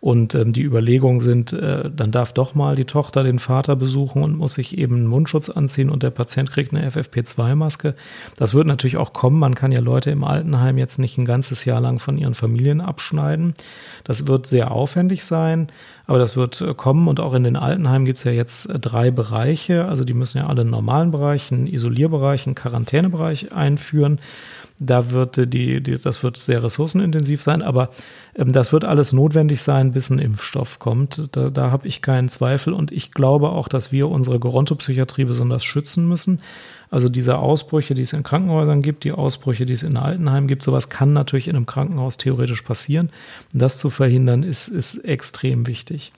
Und ähm, die Überlegungen sind, äh, dann darf doch mal die Tochter den Vater besuchen und muss sich eben einen Mundschutz anziehen und der Patient kriegt eine FFP2-Maske. Das wird natürlich auch kommen. Man kann ja Leute im Altenheim jetzt nicht ein ganzes Jahr lang von ihren Familien abschneiden. Das wird sehr aufwendig sein, aber das wird äh, kommen. Und auch in den Altenheimen gibt es ja jetzt äh, drei Bereiche. Also die müssen ja alle einen normalen Bereich, einen Isolierbereich, einen Quarantänebereich einführen. Da wird äh, die, die, das wird sehr ressourcenintensiv sein, aber ähm, das wird alles notwendig sein, bis ein Impfstoff kommt. Da, da habe ich keinen Zweifel und ich glaube auch, dass wir unsere Gerontopsychiatrie besonders schützen müssen. Also diese Ausbrüche, die es in Krankenhäusern gibt, die Ausbrüche, die es in Altenheimen gibt, sowas kann natürlich in einem Krankenhaus theoretisch passieren. Das zu verhindern, ist, ist extrem wichtig.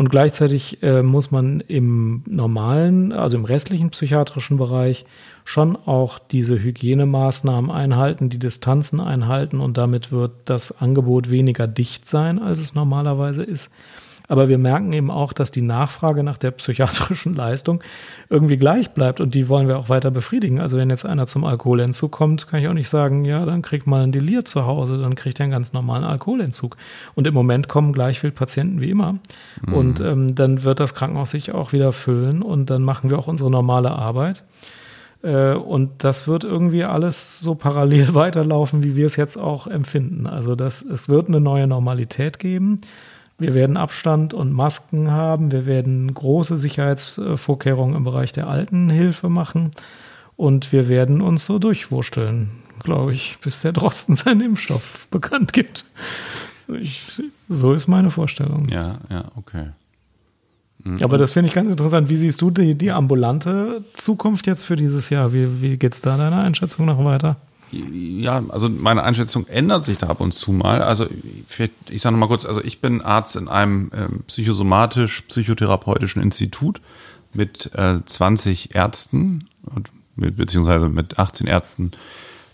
Und gleichzeitig äh, muss man im normalen, also im restlichen psychiatrischen Bereich schon auch diese Hygienemaßnahmen einhalten, die Distanzen einhalten und damit wird das Angebot weniger dicht sein, als es normalerweise ist. Aber wir merken eben auch, dass die Nachfrage nach der psychiatrischen Leistung irgendwie gleich bleibt und die wollen wir auch weiter befriedigen. Also wenn jetzt einer zum Alkoholentzug kommt, kann ich auch nicht sagen, ja, dann krieg mal ein Delir zu Hause, dann kriegt er einen ganz normalen Alkoholentzug. Und im Moment kommen gleich viele Patienten wie immer. Und ähm, dann wird das Krankenhaus sich auch wieder füllen und dann machen wir auch unsere normale Arbeit. Äh, Und das wird irgendwie alles so parallel weiterlaufen, wie wir es jetzt auch empfinden. Also das, es wird eine neue Normalität geben. Wir werden Abstand und Masken haben. Wir werden große Sicherheitsvorkehrungen im Bereich der Altenhilfe machen. Und wir werden uns so durchwursteln, glaube ich, bis der Drosten seinen Impfstoff bekannt gibt. Ich, so ist meine Vorstellung. Ja, ja, okay. Aber das finde ich ganz interessant. Wie siehst du die, die ambulante Zukunft jetzt für dieses Jahr? Wie, wie geht es da deiner Einschätzung noch weiter? Ja, also meine Einschätzung ändert sich da ab und zu mal. Also ich sage nochmal kurz, also ich bin Arzt in einem ähm, psychosomatisch-psychotherapeutischen Institut mit äh, 20 Ärzten mit, beziehungsweise mit 18 Ärzten,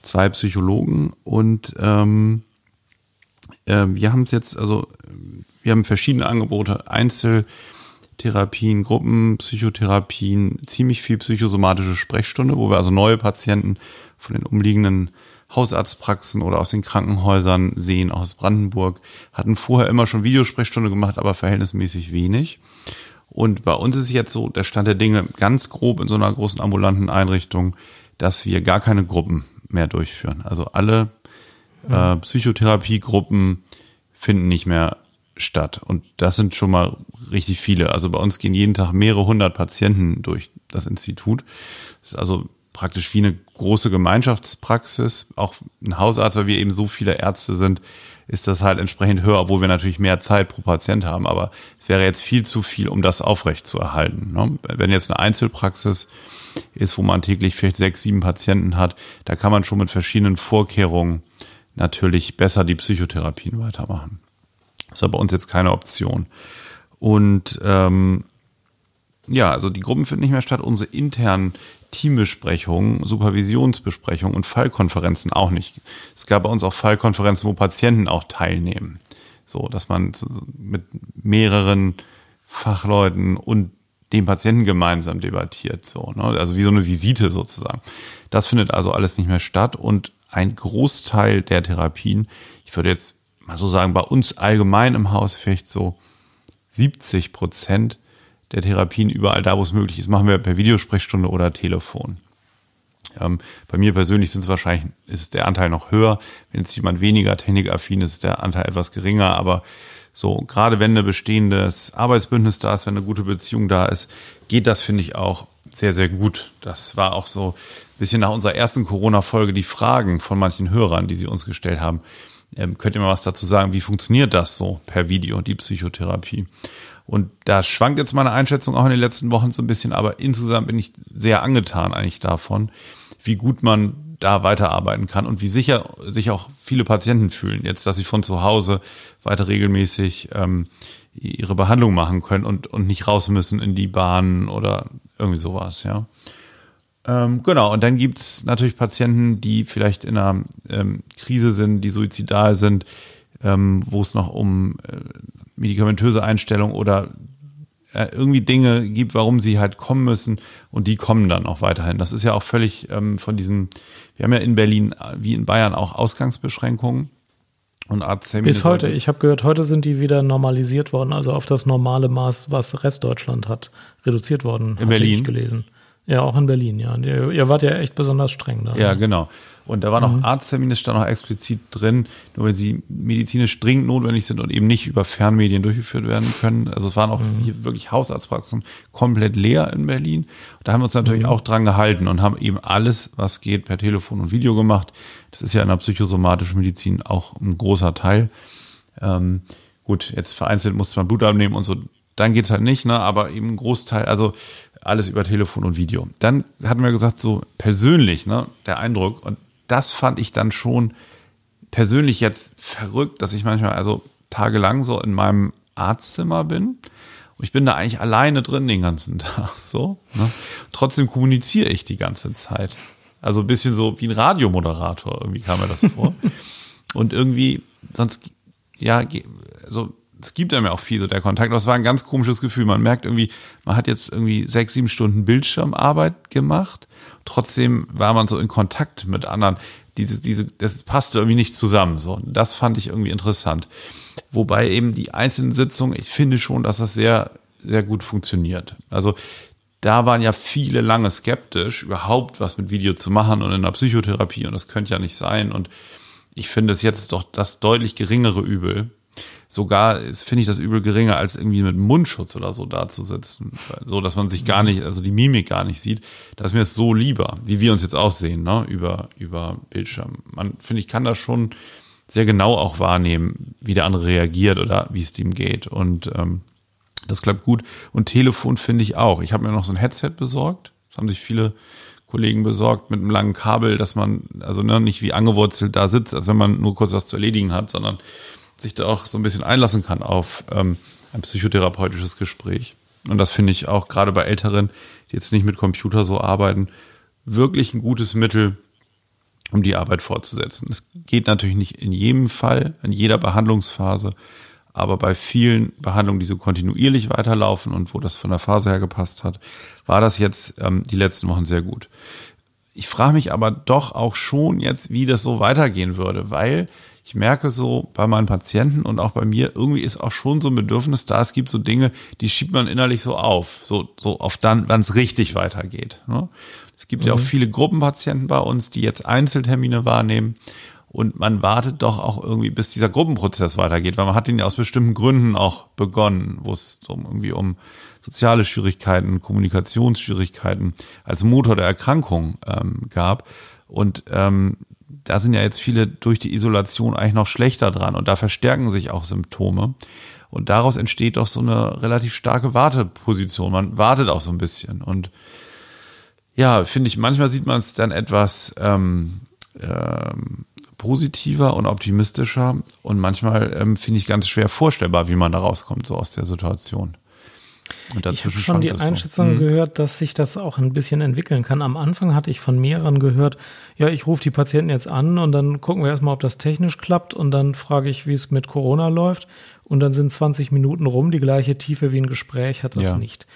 zwei Psychologen und ähm, äh, wir haben es jetzt, also wir haben verschiedene Angebote, Einzeltherapien, Gruppenpsychotherapien, ziemlich viel psychosomatische Sprechstunde, wo wir also neue Patienten von den umliegenden Hausarztpraxen oder aus den Krankenhäusern sehen, aus Brandenburg, hatten vorher immer schon Videosprechstunde gemacht, aber verhältnismäßig wenig. Und bei uns ist jetzt so der Stand der Dinge ganz grob in so einer großen ambulanten Einrichtung, dass wir gar keine Gruppen mehr durchführen. Also alle äh, Psychotherapiegruppen finden nicht mehr statt. Und das sind schon mal richtig viele. Also bei uns gehen jeden Tag mehrere hundert Patienten durch das Institut. Das ist also praktisch wie eine große Gemeinschaftspraxis. Auch ein Hausarzt, weil wir eben so viele Ärzte sind, ist das halt entsprechend höher, obwohl wir natürlich mehr Zeit pro Patient haben. Aber es wäre jetzt viel zu viel, um das aufrecht zu erhalten. Ne? Wenn jetzt eine Einzelpraxis ist, wo man täglich vielleicht sechs, sieben Patienten hat, da kann man schon mit verschiedenen Vorkehrungen natürlich besser die Psychotherapien weitermachen. Das war bei uns jetzt keine Option. Und ähm, ja, also die Gruppen finden nicht mehr statt. Unsere internen Teambesprechungen, Supervisionsbesprechungen und Fallkonferenzen auch nicht. Es gab bei uns auch Fallkonferenzen, wo Patienten auch teilnehmen. So, dass man mit mehreren Fachleuten und dem Patienten gemeinsam debattiert, so, ne? also wie so eine Visite sozusagen. Das findet also alles nicht mehr statt und ein Großteil der Therapien, ich würde jetzt mal so sagen, bei uns allgemein im Haus vielleicht so 70 Prozent der Therapien überall da, wo es möglich ist, machen wir per Videosprechstunde oder Telefon. Ähm, bei mir persönlich sind es wahrscheinlich, ist der Anteil noch höher. Wenn jetzt jemand weniger technikaffin ist, ist der Anteil etwas geringer. Aber so, gerade wenn ein bestehendes Arbeitsbündnis da ist, wenn eine gute Beziehung da ist, geht das, finde ich, auch sehr, sehr gut. Das war auch so ein bisschen nach unserer ersten Corona-Folge die Fragen von manchen Hörern, die sie uns gestellt haben. Ähm, könnt ihr mal was dazu sagen? Wie funktioniert das so per Video, die Psychotherapie? Und da schwankt jetzt meine Einschätzung auch in den letzten Wochen so ein bisschen, aber insgesamt bin ich sehr angetan eigentlich davon, wie gut man da weiterarbeiten kann und wie sicher sich auch viele Patienten fühlen, jetzt, dass sie von zu Hause weiter regelmäßig ähm, ihre Behandlung machen können und, und nicht raus müssen in die Bahnen oder irgendwie sowas, ja. Ähm, genau, und dann gibt's natürlich Patienten, die vielleicht in einer ähm, Krise sind, die suizidal sind, ähm, wo es noch um äh, medikamentöse Einstellung oder äh, irgendwie Dinge gibt, warum sie halt kommen müssen und die kommen dann auch weiterhin. Das ist ja auch völlig ähm, von diesem, wir haben ja in Berlin äh, wie in Bayern auch Ausgangsbeschränkungen und Arzttermine. Bis heute, ich habe gehört, heute sind die wieder normalisiert worden, also auf das normale Maß, was Restdeutschland hat, reduziert worden. In Berlin? Ich gelesen. Ja, auch in Berlin, ja. Ihr, ihr wart ja echt besonders streng da. Ja, genau. Und da waren auch Arzttermine, stand auch explizit drin, nur wenn sie medizinisch dringend notwendig sind und eben nicht über Fernmedien durchgeführt werden können. Also es waren auch hier wirklich Hausarztpraxen komplett leer in Berlin. Da haben wir uns natürlich auch dran gehalten und haben eben alles, was geht, per Telefon und Video gemacht. Das ist ja in der psychosomatischen Medizin auch ein großer Teil. Ähm, gut, jetzt vereinzelt musste man Blut abnehmen und so. Dann geht's halt nicht, ne? aber eben ein Großteil, also alles über Telefon und Video. Dann hatten wir gesagt, so persönlich, ne, der Eindruck, und das fand ich dann schon persönlich jetzt verrückt, dass ich manchmal also tagelang so in meinem Arztzimmer bin. Und ich bin da eigentlich alleine drin den ganzen Tag, so. Ne? Trotzdem kommuniziere ich die ganze Zeit. Also ein bisschen so wie ein Radiomoderator, irgendwie kam mir das vor. und irgendwie, sonst, ja, also es gibt einem ja auch viel so der Kontakt. Das war ein ganz komisches Gefühl. Man merkt irgendwie, man hat jetzt irgendwie sechs, sieben Stunden Bildschirmarbeit gemacht. Trotzdem war man so in Kontakt mit anderen. Diese, diese, das passte irgendwie nicht zusammen. So, das fand ich irgendwie interessant. Wobei eben die einzelnen Sitzungen, ich finde schon, dass das sehr, sehr gut funktioniert. Also da waren ja viele lange skeptisch, überhaupt was mit Video zu machen und in der Psychotherapie und das könnte ja nicht sein. Und ich finde es jetzt doch das deutlich geringere Übel, sogar finde ich das übel geringer, als irgendwie mit Mundschutz oder so da zu sitzen. So, dass man sich gar nicht, also die Mimik gar nicht sieht. Da ist mir es so lieber, wie wir uns jetzt auch sehen, ne, über, über Bildschirm. Man, finde ich, kann das schon sehr genau auch wahrnehmen, wie der andere reagiert oder wie es dem geht. Und ähm, das klappt gut. Und Telefon finde ich auch. Ich habe mir noch so ein Headset besorgt. Das haben sich viele Kollegen besorgt mit einem langen Kabel, dass man also ne, nicht wie angewurzelt da sitzt, als wenn man nur kurz was zu erledigen hat, sondern sich da auch so ein bisschen einlassen kann auf ähm, ein psychotherapeutisches Gespräch. Und das finde ich auch gerade bei Älteren, die jetzt nicht mit Computer so arbeiten, wirklich ein gutes Mittel, um die Arbeit fortzusetzen. Es geht natürlich nicht in jedem Fall, in jeder Behandlungsphase, aber bei vielen Behandlungen, die so kontinuierlich weiterlaufen und wo das von der Phase her gepasst hat, war das jetzt ähm, die letzten Wochen sehr gut. Ich frage mich aber doch auch schon jetzt, wie das so weitergehen würde, weil ich merke so bei meinen Patienten und auch bei mir, irgendwie ist auch schon so ein Bedürfnis da. Es gibt so Dinge, die schiebt man innerlich so auf, so, so auf dann, wann es richtig weitergeht. Ne? Es gibt mhm. ja auch mhm. viele Gruppenpatienten bei uns, die jetzt Einzeltermine wahrnehmen. Und man wartet doch auch irgendwie, bis dieser Gruppenprozess weitergeht, weil man hat ihn ja aus bestimmten Gründen auch begonnen, wo es so irgendwie um soziale Schwierigkeiten, Kommunikationsschwierigkeiten als Motor der Erkrankung ähm, gab. Und ähm, da sind ja jetzt viele durch die Isolation eigentlich noch schlechter dran und da verstärken sich auch Symptome. Und daraus entsteht doch so eine relativ starke Warteposition. Man wartet auch so ein bisschen. Und ja, finde ich, manchmal sieht man es dann etwas ähm, ähm, positiver und optimistischer. Und manchmal ähm, finde ich ganz schwer vorstellbar, wie man da rauskommt, so aus der Situation. Und ich habe schon die Einschätzung so. Mhm. gehört, dass sich das auch ein bisschen entwickeln kann. Am Anfang hatte ich von mehreren gehört, ja, ich rufe die Patienten jetzt an und dann gucken wir erstmal, ob das technisch klappt und dann frage ich, wie es mit Corona läuft und dann sind 20 Minuten rum, die gleiche Tiefe wie ein Gespräch hat das ja. nicht.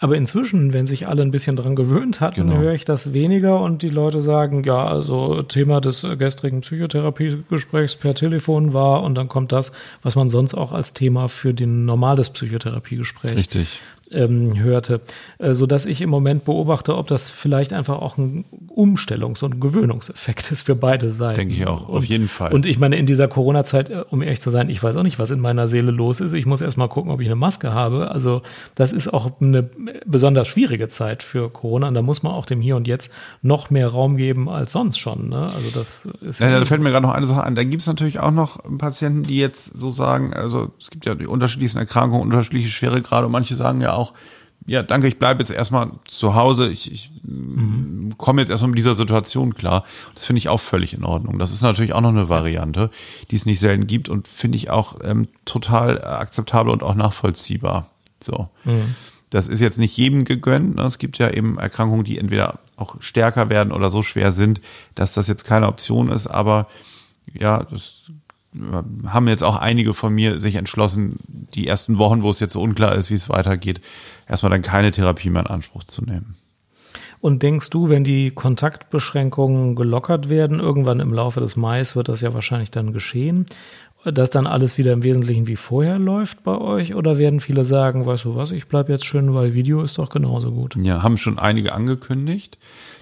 Aber inzwischen, wenn sich alle ein bisschen dran gewöhnt hatten, genau. höre ich das weniger und die Leute sagen, ja, also Thema des gestrigen Psychotherapiegesprächs per Telefon war und dann kommt das, was man sonst auch als Thema für den normales Psychotherapiegespräch Richtig ähm, hörte, äh, so dass ich im Moment beobachte, ob das vielleicht einfach auch ein Umstellungs- und Gewöhnungseffekt ist für beide Seiten. Denke ich auch, auf jeden Fall. Und ich meine, in dieser Corona-Zeit, äh, um ehrlich zu sein, ich weiß auch nicht, was in meiner Seele los ist. Ich muss erst mal gucken, ob ich eine Maske habe. Also das ist auch eine besonders schwierige Zeit für Corona und da muss man auch dem Hier und Jetzt noch mehr Raum geben als sonst schon. Ne? Also das ist ja, da fällt mir gerade noch eine Sache an. Da gibt es natürlich auch noch Patienten, die jetzt so sagen, also es gibt ja die unterschiedlichsten Erkrankungen, unterschiedliche Schweregrade und manche sagen ja auch, ja, danke, ich bleibe jetzt erstmal zu Hause. Ich, ich mhm. komme jetzt erstmal mit dieser Situation klar. Das finde ich auch völlig in Ordnung. Das ist natürlich auch noch eine Variante, die es nicht selten gibt und finde ich auch ähm, total akzeptabel und auch nachvollziehbar. So. Mhm. Das ist jetzt nicht jedem gegönnt. Ne? Es gibt ja eben Erkrankungen, die entweder auch stärker werden oder so schwer sind, dass das jetzt keine Option ist. Aber ja, das haben jetzt auch einige von mir sich entschlossen, die ersten Wochen, wo es jetzt so unklar ist, wie es weitergeht, erstmal dann keine Therapie mehr in Anspruch zu nehmen. Und denkst du, wenn die Kontaktbeschränkungen gelockert werden, irgendwann im Laufe des Mai wird das ja wahrscheinlich dann geschehen, dass dann alles wieder im Wesentlichen wie vorher läuft bei euch? Oder werden viele sagen, weißt du was, ich bleibe jetzt schön, weil Video ist doch genauso gut? Ja, haben schon einige angekündigt,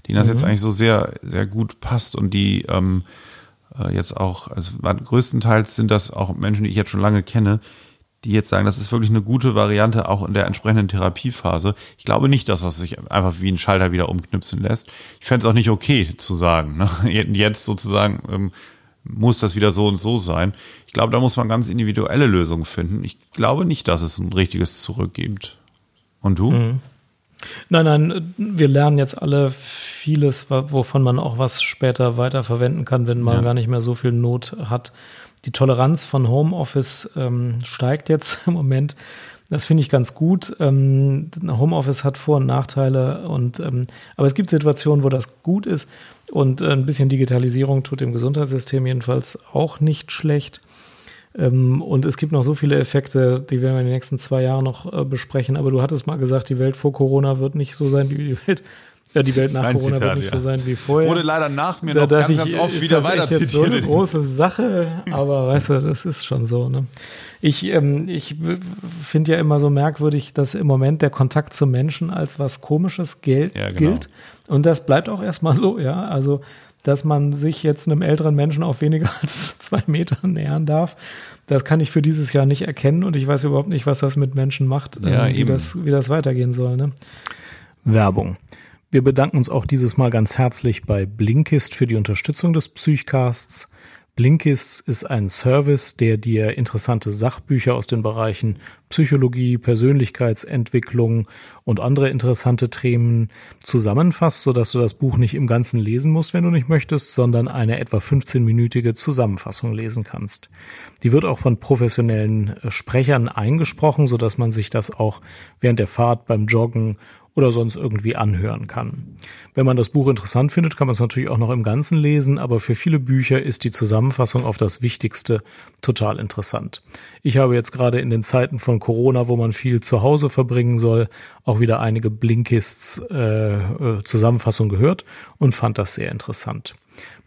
denen das mhm. jetzt eigentlich so sehr, sehr gut passt und die ähm, äh, jetzt auch, also größtenteils sind das auch Menschen, die ich jetzt schon lange kenne, die jetzt sagen, das ist wirklich eine gute Variante auch in der entsprechenden Therapiephase. Ich glaube nicht, dass das sich einfach wie ein Schalter wieder umknipsen lässt. Ich fände es auch nicht okay zu sagen, ne? jetzt sozusagen ähm, muss das wieder so und so sein. Ich glaube, da muss man ganz individuelle Lösungen finden. Ich glaube nicht, dass es ein richtiges Zurück gibt. Und du? Mhm. Nein, nein, wir lernen jetzt alle vieles, wovon man auch was später weiterverwenden kann, wenn man ja. gar nicht mehr so viel Not hat. Die Toleranz von Homeoffice ähm, steigt jetzt im Moment. Das finde ich ganz gut. Ähm, Homeoffice hat Vor- und Nachteile, und, ähm, aber es gibt Situationen, wo das gut ist. Und äh, ein bisschen Digitalisierung tut dem Gesundheitssystem jedenfalls auch nicht schlecht. Ähm, und es gibt noch so viele Effekte, die werden wir in den nächsten zwei Jahren noch äh, besprechen. Aber du hattest mal gesagt, die Welt vor Corona wird nicht so sein wie die Welt. Ja, die Welt nach Ein Corona Zitat, wird nicht ja. so sein wie vorher. Wurde leider nach mir da noch ganz, ich, ganz oft wieder weiter zitiert. so eine große Sache, aber weißt du, das ist schon so. Ne? Ich, ähm, ich finde ja immer so merkwürdig, dass im Moment der Kontakt zu Menschen als was Komisches gilt. Ja, genau. gilt. Und das bleibt auch erstmal so, ja. Also dass man sich jetzt einem älteren Menschen auf weniger als zwei Meter nähern darf. Das kann ich für dieses Jahr nicht erkennen und ich weiß überhaupt nicht, was das mit Menschen macht, Ja, äh, wie, eben. das, wie das weitergehen soll. Ne? Werbung. Wir bedanken uns auch dieses Mal ganz herzlich bei Blinkist für die Unterstützung des Psychcasts. Blinkist ist ein Service, der dir interessante Sachbücher aus den Bereichen Psychologie, Persönlichkeitsentwicklung und andere interessante Themen zusammenfasst, sodass du das Buch nicht im Ganzen lesen musst, wenn du nicht möchtest, sondern eine etwa 15-minütige Zusammenfassung lesen kannst. Die wird auch von professionellen äh, Sprechern eingesprochen, sodass man sich das auch während der Fahrt beim Joggen oder sonst irgendwie anhören kann. Wenn man das Buch interessant findet, kann man es natürlich auch noch im Ganzen lesen, aber für viele Bücher ist die Zusammenfassung auf das Wichtigste total interessant. Ich habe jetzt gerade in den Zeiten von Corona, wo man viel zu Hause verbringen soll, auch wieder einige Blinkists äh, äh, Zusammenfassung gehört und fand das sehr interessant.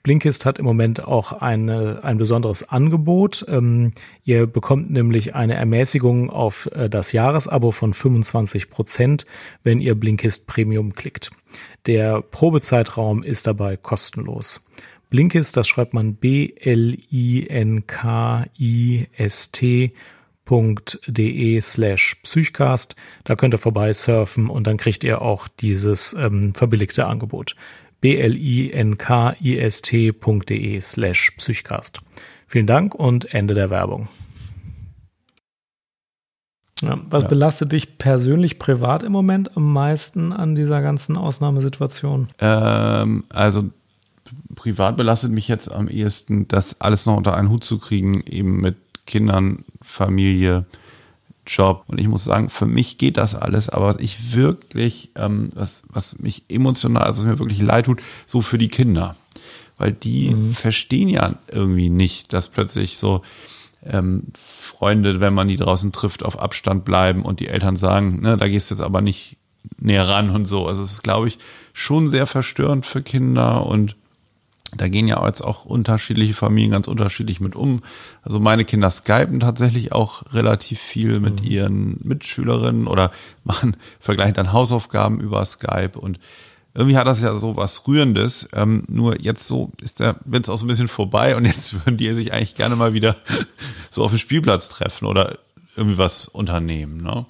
Blinkist hat im Moment auch eine, ein besonderes Angebot. Ähm, ihr bekommt nämlich eine Ermäßigung auf äh, das Jahresabo von 25 Prozent, wenn ihr Blinkist Premium klickt. Der Probezeitraum ist dabei kostenlos. Blinkist, das schreibt man B-L-I-N-K-I-S-T de slash psychcast. Da könnt ihr vorbei surfen und dann kriegt ihr auch dieses ähm, verbilligte Angebot blinkist.de slash psychcast. Vielen Dank und Ende der Werbung. Ja, was Ja. belastet dich persönlich privat im Moment am meisten an dieser ganzen Ausnahmesituation? Ähm, also privat belastet mich jetzt am ehesten, das alles noch unter einen Hut zu kriegen, eben mit Kindern, Familie, Job. Und ich muss sagen, für mich geht das alles, aber was ich wirklich, ähm, was, was mich emotional, also was mir wirklich leid tut, so für die Kinder. Weil die verstehen ja irgendwie nicht, dass plötzlich so ähm, Freunde, wenn man die draußen trifft, auf Abstand bleiben und die Eltern sagen, ne, da gehst du jetzt aber nicht näher ran und so. Also es ist, glaube ich, schon sehr verstörend für Kinder und da gehen ja jetzt auch unterschiedliche Familien ganz unterschiedlich mit um. Also meine Kinder skypen tatsächlich auch relativ viel mit ihren Mitschülerinnen oder machen, vergleichen dann Hausaufgaben über Skype und irgendwie hat das ja so was Rührendes. Ähm, nur jetzt so ist der Witz auch so ein bisschen vorbei und jetzt würden die sich eigentlich gerne mal wieder so auf dem Spielplatz treffen oder irgendwie was unternehmen. Ne?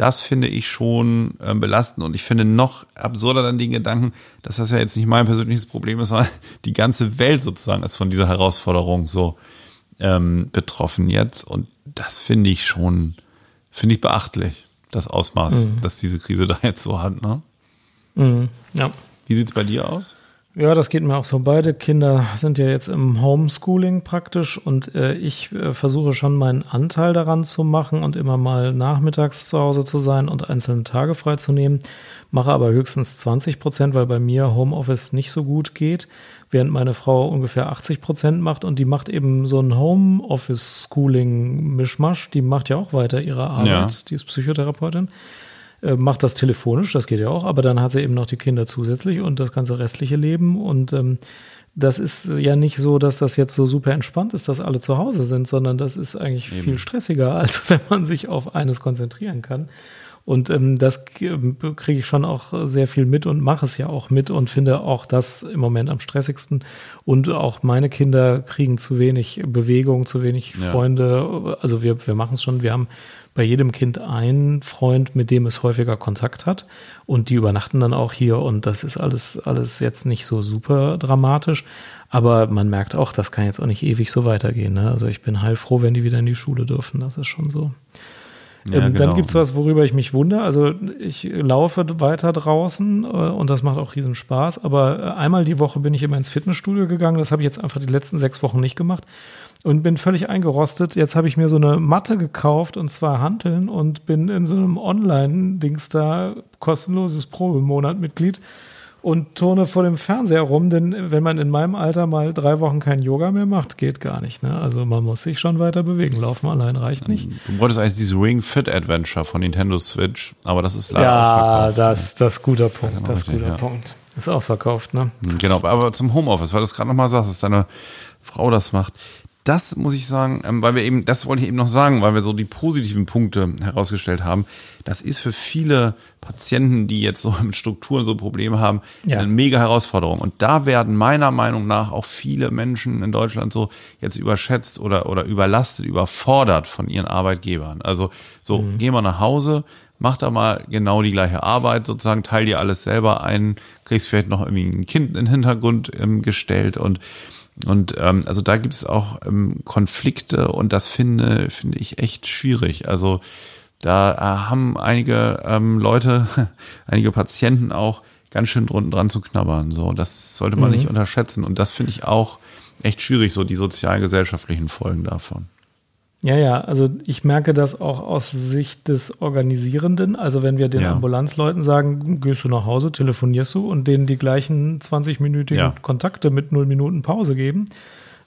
Das finde ich schon ähm, belastend und ich finde noch absurder dann den Gedanken, dass das ja jetzt nicht mein persönliches Problem ist, sondern die ganze Welt sozusagen ist von dieser Herausforderung so ähm, betroffen jetzt und das finde ich schon, finde ich beachtlich, das Ausmaß, dass diese Krise da jetzt so hat. Ne? Ja. Wie sieht's bei dir aus? Ja, das geht mir auch so. Beide Kinder sind ja jetzt im Homeschooling praktisch und äh, ich äh, versuche schon meinen Anteil daran zu machen und immer mal nachmittags zu Hause zu sein und einzelne Tage freizunehmen. Mache aber höchstens 20 Prozent, weil bei mir Homeoffice nicht so gut geht, während meine Frau ungefähr 80 Prozent macht und die macht eben so ein Homeoffice-Schooling-Mischmasch. Die macht ja auch weiter ihre Arbeit. Ja. Die ist Psychotherapeutin äh, macht das telefonisch, das geht ja auch, aber dann hat sie eben noch die Kinder zusätzlich und das ganze restliche Leben und ähm, das ist ja nicht so, dass das jetzt so super entspannt ist, dass alle zu Hause sind, sondern das ist eigentlich viel stressiger, als wenn man sich auf eines konzentrieren kann. Und ähm, das k- kriege ich schon auch sehr viel mit und mache es ja auch mit und finde auch das im Moment am stressigsten. Und auch meine Kinder kriegen zu wenig Bewegung, zu wenig Ja. Freunde. Also wir, wir machen es schon. Wir haben bei jedem Kind einen Freund, mit dem es häufiger Kontakt hat. Und die übernachten dann auch hier. Und das ist alles, alles jetzt nicht so super dramatisch. Aber man merkt auch, das kann jetzt auch nicht ewig so weitergehen. Ne? Also ich bin heilfroh, wenn die wieder in die Schule dürfen. Das ist schon so. Ja, ähm, genau. Dann gibt's was, worüber ich mich wundere. Also ich laufe weiter draußen äh, und das macht auch riesen Spaß. Aber äh, einmal die Woche bin ich immer ins Fitnessstudio gegangen. Das habe ich jetzt einfach die letzten sechs Wochen nicht gemacht und bin völlig eingerostet. Jetzt habe ich mir so eine Matte gekauft und zwar Hanteln und bin in so einem Online-Dings da kostenloses Probemonat-Mitglied und turne vor dem Fernseher rum, denn wenn man in meinem Alter mal drei Wochen kein Yoga mehr macht, geht gar nicht. Ne? Also man muss sich schon weiter bewegen. Laufen allein reicht nicht. Du wolltest eigentlich dieses Ring Fit Adventure von Nintendo Switch, aber das ist leider Ja, ausverkauft. das, das ist guter Punkt. Das ist guter ja. Punkt. Ist ausverkauft, ne? Genau, aber zum Homeoffice, weil du es gerade nochmal sagst, dass deine Frau das macht. Das muss ich sagen, ähm, weil wir eben, das wollte ich eben noch sagen, weil wir so die positiven Punkte herausgestellt haben. Das ist für viele Patienten, die jetzt so mit Strukturen so Probleme haben, Ja. eine mega Herausforderung. Und da werden meiner Meinung nach auch viele Menschen in Deutschland so jetzt überschätzt oder, oder überlastet, überfordert von ihren Arbeitgebern. Also so, geh mal nach Hause, mach da mal genau die gleiche Arbeit, sozusagen, teil dir alles selber ein, kriegst vielleicht noch irgendwie ein Kind in den Hintergrund ähm, gestellt und und ähm, also da gibt es auch ähm, Konflikte und das finde finde ich echt schwierig. Also da äh, haben einige ähm, Leute, einige Patienten auch ganz schön drunten dran zu knabbern. So, das sollte man nicht unterschätzen. Und das finde ich auch echt schwierig, so die sozialgesellschaftlichen Folgen davon. Ja, ja, also ich merke das auch aus Sicht des Organisierenden. Also wenn wir den Ja. Ambulanzleuten sagen, gehst du nach Hause, telefonierst du und denen die gleichen 20-minütigen Ja. Kontakte mit 0 Minuten Pause geben,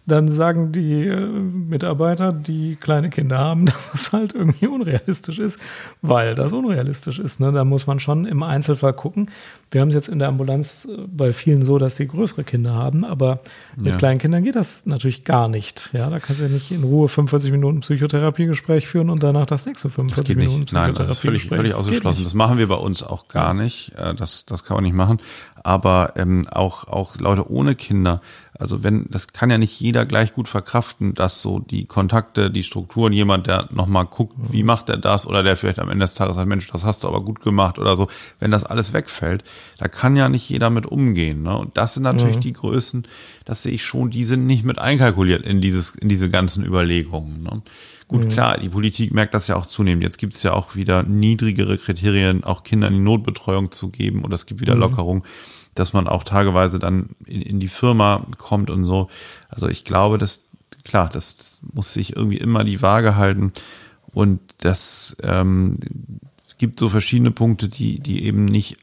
dann sagen die äh, Mitarbeiter, die kleine Kinder haben, dass es halt irgendwie unrealistisch ist, weil das unrealistisch ist. Ne? Da muss man schon im Einzelfall gucken. Wir haben es jetzt in der Ambulanz äh, bei vielen so, dass sie größere Kinder haben, aber mit Ja. kleinen Kindern geht das natürlich gar nicht. Ja, da kannst du ja nicht in Ruhe 45 Minuten Psychotherapiegespräch führen und danach das nächste Das 45 geht Minuten nicht. Nein, das ist völlig, völlig Das ausgeschlossen. Das machen wir bei uns auch gar nicht. Äh, Das, das kann man nicht machen. Aber ähm, auch, auch Leute ohne Kinder, also wenn, das kann ja nicht jeder gleich gut verkraften, dass so die Kontakte, die Strukturen, jemand, der nochmal guckt, Mhm. wie macht er das, oder der vielleicht am Ende des Tages sagt, Mensch, das hast du aber gut gemacht oder so, wenn das alles wegfällt, da kann ja nicht jeder mit umgehen. Ne? Und das sind natürlich Mhm. die Größen, das sehe ich schon, die sind nicht mit einkalkuliert in dieses, in diese ganzen Überlegungen. Ne? Gut, klar, die Politik merkt das ja auch zunehmend. Jetzt gibt es ja auch wieder niedrigere Kriterien, auch Kindern in Notbetreuung zu geben oder es gibt wieder Lockerung, dass man auch tageweise dann in, in die Firma kommt und so. Also ich glaube, dass, klar, das, das muss sich irgendwie immer die Waage halten und das ähm, gibt so verschiedene Punkte, die, die eben nicht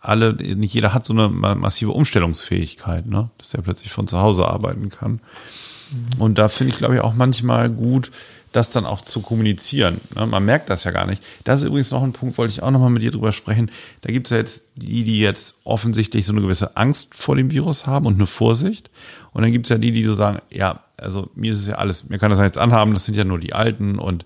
alle, nicht jeder hat so eine ma- massive Umstellungsfähigkeit, ne? dass er plötzlich von zu Hause arbeiten kann. Und da finde ich, glaube ich, auch manchmal gut, das dann auch zu kommunizieren. Ne? Man merkt das ja gar nicht. Das ist übrigens noch ein Punkt, wollte ich auch nochmal mit dir drüber sprechen. Da gibt es ja jetzt die, die jetzt offensichtlich so eine gewisse Angst vor dem Virus haben und eine Vorsicht. Und dann gibt es ja die, die so sagen, ja, also mir ist es ja alles, mir kann das ja jetzt anhaben, das sind ja nur die Alten und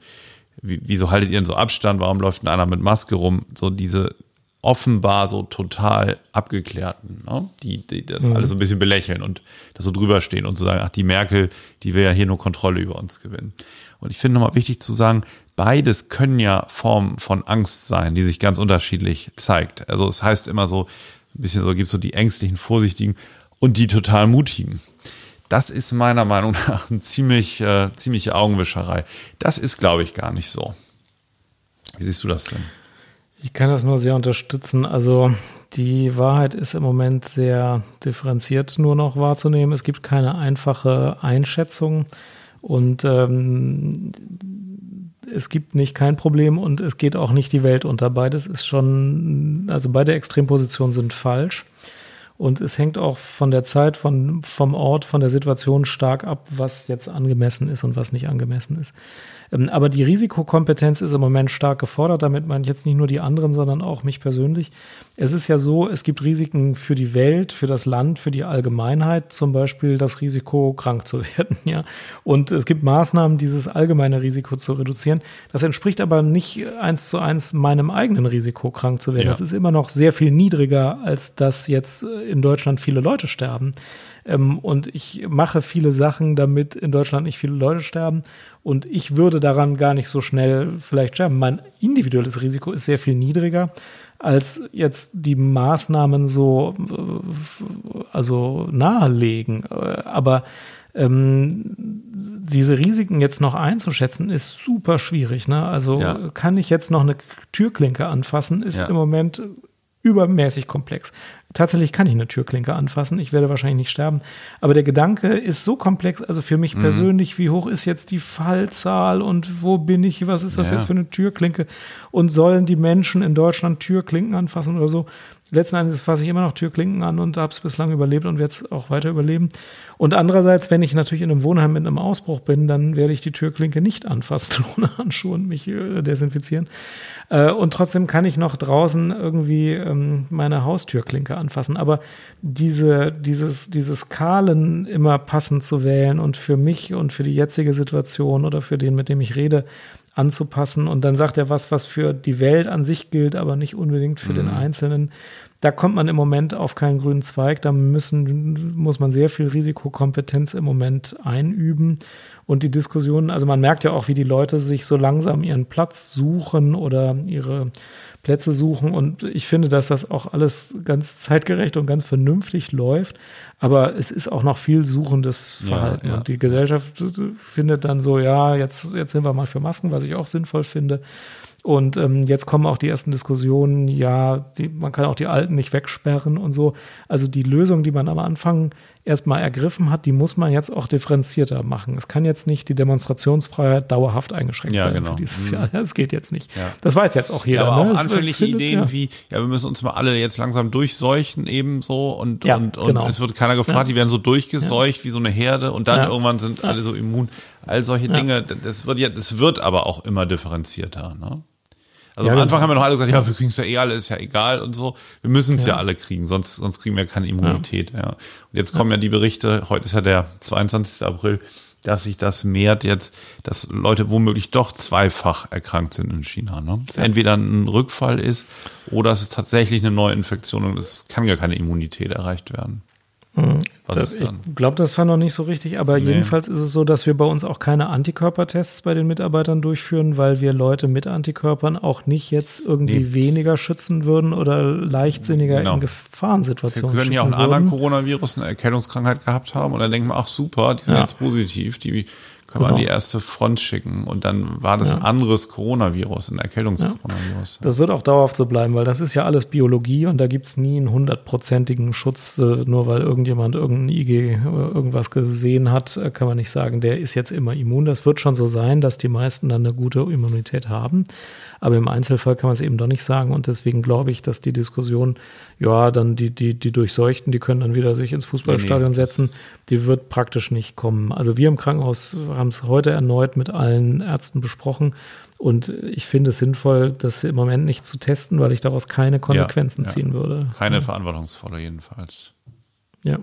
wie, wieso haltet ihr denn so Abstand? Warum läuft denn einer mit Maske rum? So diese offenbar so total abgeklärten, ne? die, die das alles so ein bisschen belächeln und das so drüber stehen und so sagen, ach, die Merkel, die will ja hier nur Kontrolle über uns gewinnen. Und ich finde nochmal wichtig zu sagen, beides können ja Formen von Angst sein, die sich ganz unterschiedlich zeigt. Also es heißt immer so, ein bisschen so gibt es so die ängstlichen, vorsichtigen und die total mutigen. Das ist meiner Meinung nach eine ziemlich, äh, ziemliche Augenwischerei. Das ist, glaube ich, gar nicht so. Wie siehst du das denn? Ich kann das nur sehr unterstützen. Also die Wahrheit ist im Moment sehr differenziert nur noch wahrzunehmen. Es gibt keine einfache Einschätzung und ähm, es gibt nicht kein Problem und es geht auch nicht die Welt unter. Beides ist schon, also beide Extrempositionen sind falsch. Und es hängt auch von der Zeit, von, vom Ort, von der Situation stark ab, was jetzt angemessen ist und was nicht angemessen ist. Ähm, Aber die Risikokompetenz ist im Moment stark gefordert. Damit meine ich jetzt nicht nur die anderen, sondern auch mich persönlich. Es ist ja so, es gibt Risiken für die Welt, für das Land, für die Allgemeinheit, zum Beispiel das Risiko, krank zu werden. Ja. Und es gibt Maßnahmen, dieses allgemeine Risiko zu reduzieren. Das entspricht aber nicht eins zu eins meinem eigenen Risiko, krank zu werden. Ja. Das ist immer noch sehr viel niedriger, als dass jetzt in Deutschland viele Leute sterben. Ähm, und ich mache viele Sachen, damit in Deutschland nicht viele Leute sterben. Und ich würde daran gar nicht so schnell vielleicht sterben. Mein individuelles Risiko ist sehr viel niedriger, als jetzt die Maßnahmen so äh, also nahelegen. Äh, Aber ähm, diese Risiken jetzt noch einzuschätzen, ist super schwierig. Ne? Also Ja. kann ich jetzt noch eine Türklinke anfassen, ist Ja. im Moment übermäßig komplex. Tatsächlich kann ich eine Türklinke anfassen. Ich werde wahrscheinlich nicht sterben. Aber der Gedanke ist so komplex, also für Mhm. mich persönlich, wie hoch ist jetzt die Fallzahl und wo bin ich? Was ist das Ja. jetzt für eine Türklinke? Und sollen die Menschen in Deutschland Türklinken anfassen oder so? Letzten Endes fasse ich immer noch Türklinken an und habe es bislang überlebt und werde es auch weiter überleben. Und andererseits, wenn ich natürlich in einem Wohnheim mit einem Ausbruch bin, dann werde ich die Türklinke nicht anfassen ohne Handschuhe und mich äh, desinfizieren. Äh, und trotzdem kann ich noch draußen irgendwie ähm, meine Haustürklinke anfassen. Aber diese, dieses, dieses Kahlen immer passend zu wählen und für mich und für die jetzige Situation oder für den, mit dem ich rede, anzupassen. Und dann sagt er was, was für die Welt an sich gilt, aber nicht unbedingt für mhm. den Einzelnen. Da kommt man im Moment auf keinen grünen Zweig. Da müssen, muss man sehr viel Risikokompetenz im Moment einüben. Und die Diskussion, also man merkt ja auch, wie die Leute sich so langsam ihren Platz suchen oder ihre Plätze suchen. Und ich finde, dass das auch alles ganz zeitgerecht und ganz vernünftig läuft. Aber es ist auch noch viel suchendes Verhalten. Ja, ja. Und die Gesellschaft findet dann so, ja, jetzt, jetzt sind wir mal für Masken, was ich auch sinnvoll finde. Und ähm, jetzt kommen auch die ersten Diskussionen, ja, die, man kann auch die Alten nicht wegsperren und so. Also die Lösung, die man am Anfang erstmal ergriffen hat, die muss man jetzt auch differenzierter machen. Es kann jetzt nicht die Demonstrationsfreiheit dauerhaft eingeschränkt ja, werden genau. für dieses mhm. Jahr. Das geht jetzt nicht. Ja. Das weiß jetzt auch jeder. Ja, aber ne? auch Es- anfängliche findet- Ideen wie, ja, wir müssen uns mal alle jetzt langsam durchseuchen ebenso und, Ja, und, und genau. es wird keiner gefragt, die werden so durchgeseucht wie so eine Herde und dann irgendwann sind alle so immun. All solche Dinge, das wird ja, das wird aber auch immer differenzierter, ne? Also Ja, am genau. Anfang haben wir noch alle gesagt, ja, wir kriegen es ja eh alle, ist ja egal und so. Wir müssen es ja. alle kriegen, sonst, sonst kriegen wir keine Immunität. Ja. Und jetzt kommen ja die Berichte, heute ist ja der 22. April, dass sich das mehrt jetzt, dass Leute womöglich doch zweifach erkrankt sind in China. Ne? Dass entweder ein Rückfall ist oder es ist tatsächlich eine Neuinfektion und es kann gar keine Immunität erreicht werden. Was Das, ist ich dann? glaube, das war noch nicht so richtig, aber jedenfalls ist es so, dass wir bei uns auch keine Antikörpertests bei den Mitarbeitern durchführen, weil wir Leute mit Antikörpern auch nicht jetzt irgendwie Nee. weniger schützen würden oder leichtsinniger Genau. in Wir Gefahrensituationen können ja auch einen anderen. Coronavirus, eine Erkältungskrankheit gehabt haben und dann denken wir, ach super, die sind Ja. jetzt positiv, die an Genau. die erste Front schicken und dann war das Ja. ein anderes Coronavirus, ein Erkältungskoronavirus. Das wird auch dauerhaft so bleiben, weil das ist ja alles Biologie und da gibt es nie einen hundertprozentigen Schutz, äh, nur weil irgendjemand irgendein IG äh, irgendwas gesehen hat, äh, kann man nicht sagen, der ist jetzt immer immun. Das wird schon so sein, dass die meisten dann eine gute Immunität haben. Aber im Einzelfall kann man es eben doch nicht sagen und deswegen glaube ich, dass die Diskussion, ja, dann die, die, die Durchseuchten, die können dann wieder sich ins Fußballstadion Nee, nee, setzen, die wird praktisch nicht kommen. Also wir im Krankenhaus haben es heute erneut mit allen Ärzten besprochen und ich finde es sinnvoll, das im Moment nicht zu testen, weil ich daraus keine Konsequenzen ja. ziehen würde. Keine verantwortungsvolle jedenfalls. Ja.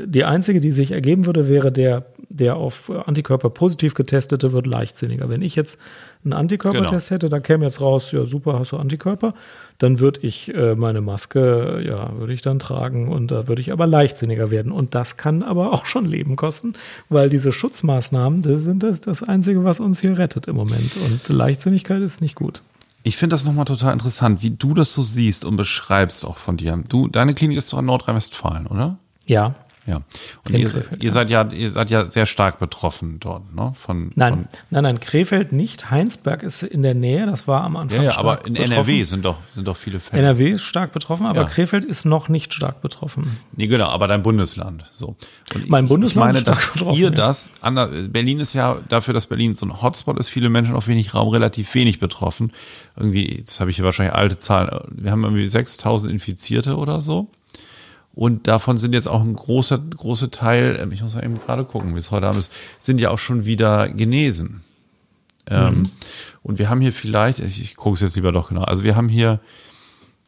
Die einzige, die sich ergeben würde, wäre der, der auf Antikörper positiv getestete wird leichtsinniger. Wenn ich jetzt einen Antikörpertest hätte, dann käme jetzt raus, ja super, hast du Antikörper, dann würde ich äh, meine Maske, ja, würde ich dann tragen und da würde ich aber leichtsinniger werden. Und das kann aber auch schon Leben kosten, weil diese Schutzmaßnahmen, das sind das, das Einzige, was uns hier rettet im Moment. Und Leichtsinnigkeit ist nicht gut. Ich finde das nochmal total interessant, wie du das so siehst und beschreibst auch von dir. Du, deine Klinik ist doch in Nordrhein-Westfalen, oder? Ja, Ja. Und ihr, ihr seid ja, ihr seid ja sehr stark betroffen dort, ne? Von, Nein, Von, nein, nein, Krefeld nicht. Heinsberg ist in der Nähe, das war am Anfang. ja, ja, aber in betroffen. NRW sind doch, sind doch viele Fälle. NRW ist stark betroffen, aber Ja. Krefeld ist noch nicht stark betroffen. Nee, genau, aber dein Bundesland. So. Und Mein ich, Bundesland Ich meine, ist stark dass betroffen, ihr das, Berlin ist ja dafür, dass Berlin so ein Hotspot ist, viele Menschen auf wenig Raum, relativ wenig betroffen. Irgendwie, jetzt habe ich hier wahrscheinlich alte Zahlen, wir haben irgendwie 6000 Infizierte oder so. Und davon sind jetzt auch ein großer, großer Teil, ähm, ich muss mal eben gerade gucken, wie es heute Abend ist, sind ja auch schon wieder genesen. Ähm, Und wir haben hier vielleicht, ich, ich gucke es jetzt lieber doch genau, also wir haben hier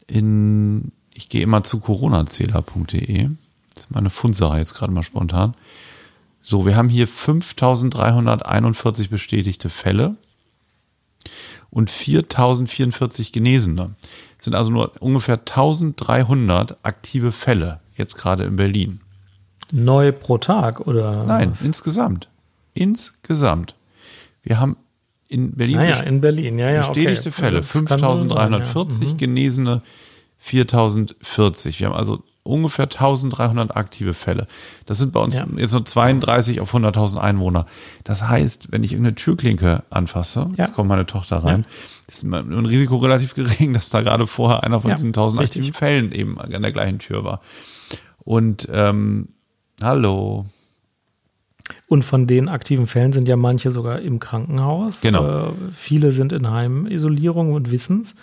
in, ich gehe immer zu coronazähler.de, das ist meine Fundsache jetzt gerade mal spontan. So, wir haben hier 5341 bestätigte Fälle und 4044 Genesene. Es sind also nur ungefähr 1300 aktive Fälle jetzt gerade in Berlin. Neu pro Tag oder? Nein, insgesamt. Insgesamt. Wir haben in Berlin Naja, best- in Berlin, ja, ja. bestätigte okay. Fälle, Das kann wohl sein, 5340, ja. Mhm. Genesene 4040. Wir haben also ungefähr 1300 aktive Fälle. Das sind bei uns Ja. jetzt nur 32 auf 100.000 Einwohner. Das heißt, wenn ich irgendeine Türklinke anfasse, Ja. jetzt kommt meine Tochter rein, ist mein ein Risiko relativ gering, dass da gerade vorher einer von Ja, diesen 1000 richtig. aktiven Fällen eben an der gleichen Tür war. Und ähm, hallo. Und von den aktiven Fällen sind ja manche sogar im Krankenhaus. Genau. Äh, viele sind in Heimisolierung und Wissens.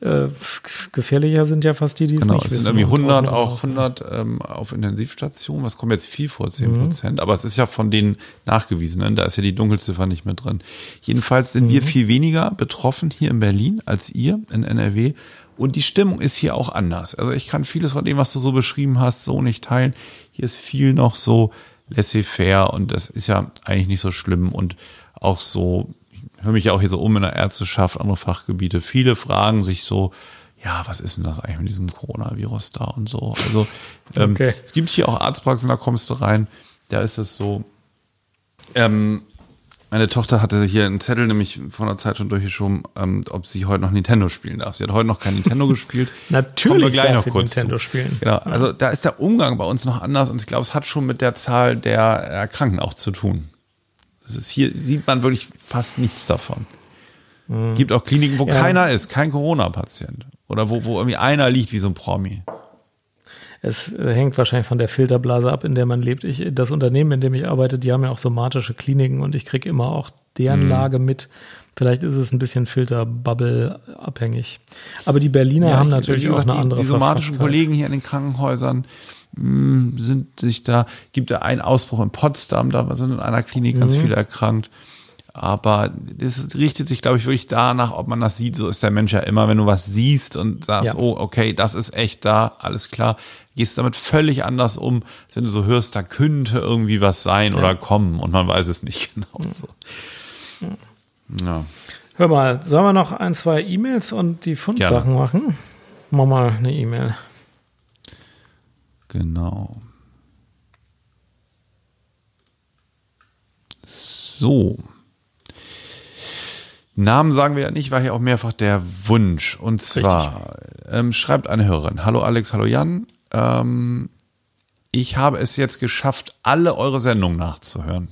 Äh, gefährlicher sind ja fast die, die es Genau, nicht es sind wissen irgendwie und 100 draußen auch rumlaufen. 100 ähm, auf Intensivstationen. Was kommt jetzt viel vor 10 Mhm. Prozent? Aber es ist ja von den nachgewiesenen. Da ist ja die Dunkelziffer nicht mehr drin. Jedenfalls sind Mhm. wir viel weniger betroffen hier in Berlin als ihr in NRW. Und die Stimmung ist hier auch anders. Also ich kann vieles von dem, was du so beschrieben hast, so nicht teilen. Hier ist viel noch so laissez-faire und das ist ja eigentlich nicht so schlimm und auch so, höre mich ja auch hier so um in der Ärzteschaft, andere Fachgebiete. Viele fragen sich so, ja, was ist denn das eigentlich mit diesem Coronavirus da und so. Also ähm, Okay. es gibt hier auch Arztpraxen, da kommst du rein, da ist es so, ähm, meine Tochter hatte hier einen Zettel nämlich vor einer Zeit schon durchgeschoben, ähm, ob sie heute noch Nintendo spielen darf. Sie hat heute noch kein Nintendo gespielt. Natürlich Kommen wir gleich darf noch kurz Nintendo zu. spielen. Genau, also da ist der Umgang bei uns noch anders und ich glaube, es hat schon mit der Zahl der Erkrankten auch zu tun. Es ist hier sieht man wirklich fast nichts davon. Gibt auch Kliniken, wo Ja. keiner ist, kein Corona-Patient. Oder wo, wo irgendwie einer liegt wie so ein Promi. Es hängt wahrscheinlich von der Filterblase ab, in der man lebt. Ich, das Unternehmen, in dem ich arbeite, die haben ja auch somatische Kliniken und ich kriege immer auch deren Mhm. Lage mit. Vielleicht ist es ein bisschen Filterbubble abhängig. Aber die Berliner haben ich- natürlich gesagt, auch eine die, andere Die somatischen. Kollegen hier in den Krankenhäusern sind sich da, gibt da einen Ausbruch in Potsdam, da sind in einer Klinik ganz Mhm. viele erkrankt. Aber das richtet sich, glaube ich, wirklich danach, ob man das sieht. So ist der Mensch ja immer, wenn du was siehst und sagst, Ja. oh, okay, das ist echt da, alles klar, gehst damit völlig anders um, als wenn du so hörst, da könnte irgendwie was sein oder kommen und man weiß es nicht genau. So. Ja. Hör mal, sollen wir noch ein, zwei E-Mails und die Fundsachen machen? Mach mal eine E-Mail. Genau. So. Namen sagen wir ja nicht, war hier auch mehrfach der Wunsch. Und zwar ähm, schreibt eine Hörerin: Hallo Alex, hallo Jan. Ähm, ich habe es jetzt geschafft, alle eure Sendungen nachzuhören.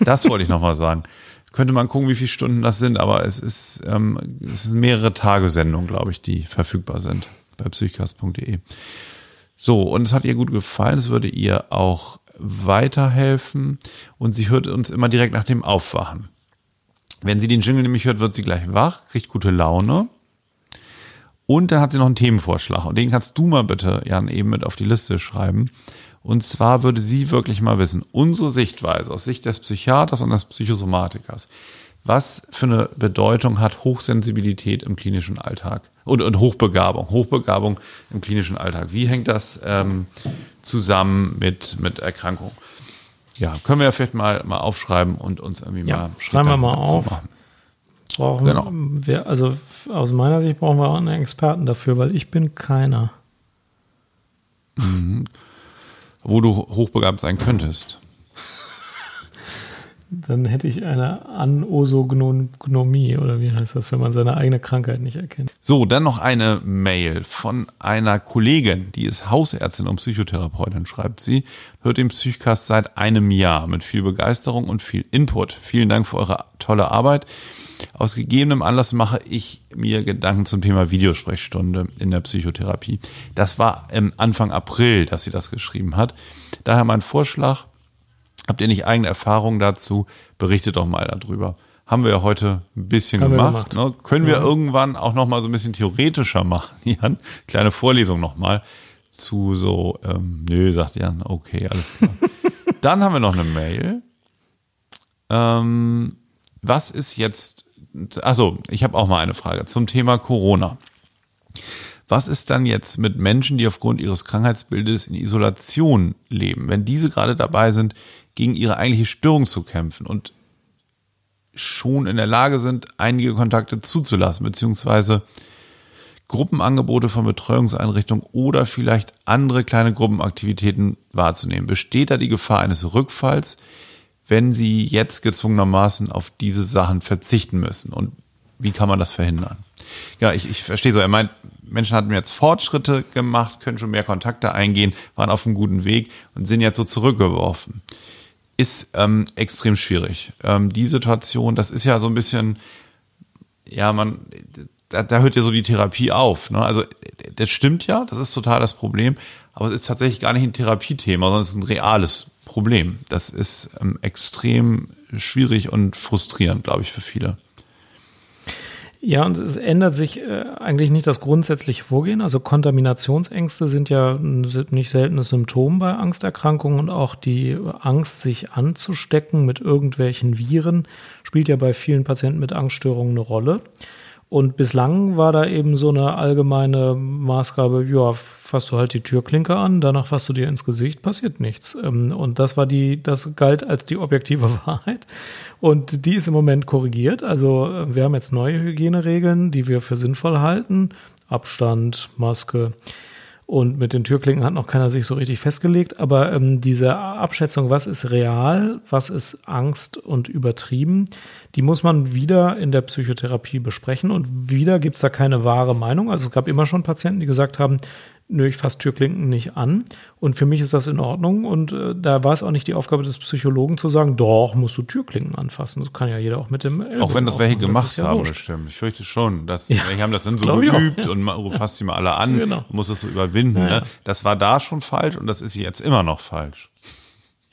Das wollte ich nochmal sagen. Könnte man gucken, wie viele Stunden das sind, aber es ist, ähm, es sind mehrere Tage Sendungen, glaube ich, die verfügbar sind bei psychcast.de. So, und es hat ihr gut gefallen, es würde ihr auch weiterhelfen und sie hört uns immer direkt nach dem Aufwachen. Wenn sie den Jingle nämlich hört, wird sie gleich wach, kriegt gute Laune. Und dann hat sie noch einen Themenvorschlag und den kannst du mal bitte, Jan, eben mit auf die Liste schreiben. Und zwar würde sie wirklich mal wissen, unsere Sichtweise aus Sicht des Psychiaters und des Psychosomatikers, was für eine Bedeutung hat Hochsensibilität im klinischen Alltag und, und Hochbegabung, Hochbegabung im klinischen Alltag. Wie hängt das ähm, zusammen mit, mit Erkrankung? Ja, können wir ja vielleicht mal, mal aufschreiben und uns irgendwie Ja, mal schreiben wir mal auf. machen. Brauchen Genau. wir, also aus meiner Sicht brauchen wir auch einen Experten dafür, weil ich bin keiner. Wo du hochbegabt sein könntest. Dann hätte ich eine Anosognomie oder wie heißt das, wenn man seine eigene Krankheit nicht erkennt. So, dann noch eine Mail von einer Kollegin, die ist Hausärztin und Psychotherapeutin, schreibt sie, hört den Psychcast seit einem Jahr mit viel Begeisterung und viel Input. Vielen Dank für eure tolle Arbeit. Aus gegebenem Anlass mache ich mir Gedanken zum Thema Videosprechstunde in der Psychotherapie. Das war Anfang April, dass sie das geschrieben hat. Daher mein Vorschlag, habt ihr nicht eigene Erfahrungen dazu, berichtet doch mal darüber. Haben wir ja heute ein bisschen Haben gemacht. gemacht. Ne? Können wir irgendwann auch noch mal so ein bisschen theoretischer machen, Jan? Kleine Vorlesung noch mal zu so, ähm, nö, sagt Jan, okay, alles klar. Dann haben wir noch eine Mail. Ähm, was ist jetzt, also ich habe auch mal eine Frage zum Thema Corona. Was ist dann jetzt mit Menschen, die aufgrund ihres Krankheitsbildes in Isolation leben, wenn diese gerade dabei sind, gegen ihre eigentliche Störung zu kämpfen und schon in der Lage sind, einige Kontakte zuzulassen, beziehungsweise Gruppenangebote von Betreuungseinrichtungen oder vielleicht andere kleine Gruppenaktivitäten wahrzunehmen? Besteht da die Gefahr eines Rückfalls, wenn sie jetzt gezwungenermaßen auf diese Sachen verzichten müssen? Und wie kann man das verhindern? Ja, ich, ich verstehe so. Er meint, Menschen hatten jetzt Fortschritte gemacht, können schon mehr Kontakte eingehen, waren auf einem guten Weg und sind jetzt so zurückgeworfen. Ist ähm, extrem schwierig. Ähm, die Situation, das ist ja so ein bisschen, ja, man, da, da hört ja so die Therapie auf. Ne? Also das stimmt ja, das ist total das Problem, aber es ist tatsächlich gar nicht ein Therapiethema, sondern es ist ein reales Problem. Das ist ähm, extrem schwierig und frustrierend, glaube ich, für viele. Ja, und es ändert sich äh, eigentlich nicht das grundsätzliche Vorgehen. Also Kontaminationsängste sind ja ein nicht seltenes Symptom bei Angsterkrankungen und auch die Angst, sich anzustecken mit irgendwelchen Viren, spielt ja bei vielen Patienten mit Angststörungen eine Rolle. Und bislang war da eben so eine allgemeine Maßgabe, ja, fasst du halt die Türklinke an, danach fasst du dir ins Gesicht, passiert nichts. Ähm, und das war die, das galt als die objektive Wahrheit. Und die ist im Moment korrigiert. Also äh, wir haben jetzt neue Hygieneregeln, die wir für sinnvoll halten. Abstand, Maske, und mit den Türklinken hat noch keiner sich so richtig festgelegt. Aber ähm, diese Abschätzung, was ist real, was ist Angst und übertrieben, die muss man wieder in der Psychotherapie besprechen. Und wieder gibt es da keine wahre Meinung. Also es gab immer schon Patienten, die gesagt haben, nö, ich fasse Türklinken nicht an. Und für mich ist das in Ordnung. Und äh, da war es auch nicht die Aufgabe des Psychologen zu sagen, doch, musst du Türklinken anfassen. Das kann ja jeder auch mit dem Ellbogen Auch wenn das welche gemacht das ja haben, bestimmt. Ich fürchte schon, dass ja, welche haben das dann so geübt und du fasst sie mal alle an, genau. musst es so überwinden. Ja, ne? Das war da schon falsch und das ist jetzt immer noch falsch.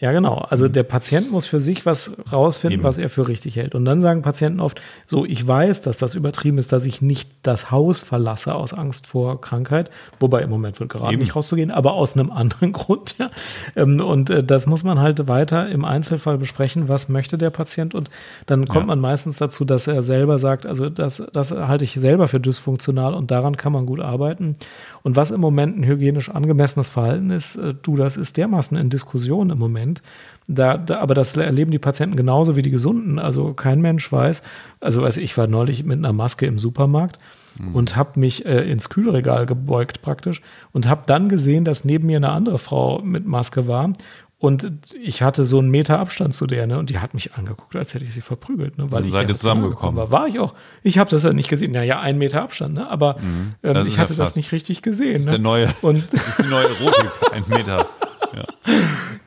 Ja, genau. Also mhm. der Patient muss für sich was rausfinden, Eben. was er für richtig hält. Und dann sagen Patienten oft, so, ich weiß, dass das übertrieben ist, dass ich nicht das Haus verlasse aus Angst vor Krankheit, wobei im Moment wird gerade Eben. nicht rauszugehen, aber aus einem anderen Grund. Ja. Ähm, und äh, das muss man halt weiter im Einzelfall besprechen, was möchte der Patient. Und dann kommt ja. man meistens dazu, dass er selber sagt, also das, das halte ich selber für dysfunktional und daran kann man gut arbeiten. Und was im Moment ein hygienisch angemessenes Verhalten ist, äh, du, das ist dermaßen in Diskussion im Moment. Da, da, aber das erleben die Patienten genauso wie die Gesunden. Also kein Mensch weiß. Also, also ich war neulich mit einer Maske im Supermarkt mhm. und habe mich äh, ins Kühlregal gebeugt praktisch und habe dann gesehen, dass neben mir eine andere Frau mit Maske war und ich hatte so einen Meter Abstand zu der, ne? Und die hat mich angeguckt, als hätte ich sie verprügelt, ne? Weil ich seid ihr zusammengekommen war. War ich auch. Ich habe das ja nicht gesehen. Ja, ja, ein Meter Abstand, ne? Aber mhm. ähm, ich hatte das nicht richtig gesehen. Das ist, ne? der neue, und das ist die neue Erotik, ein Meter. Ja.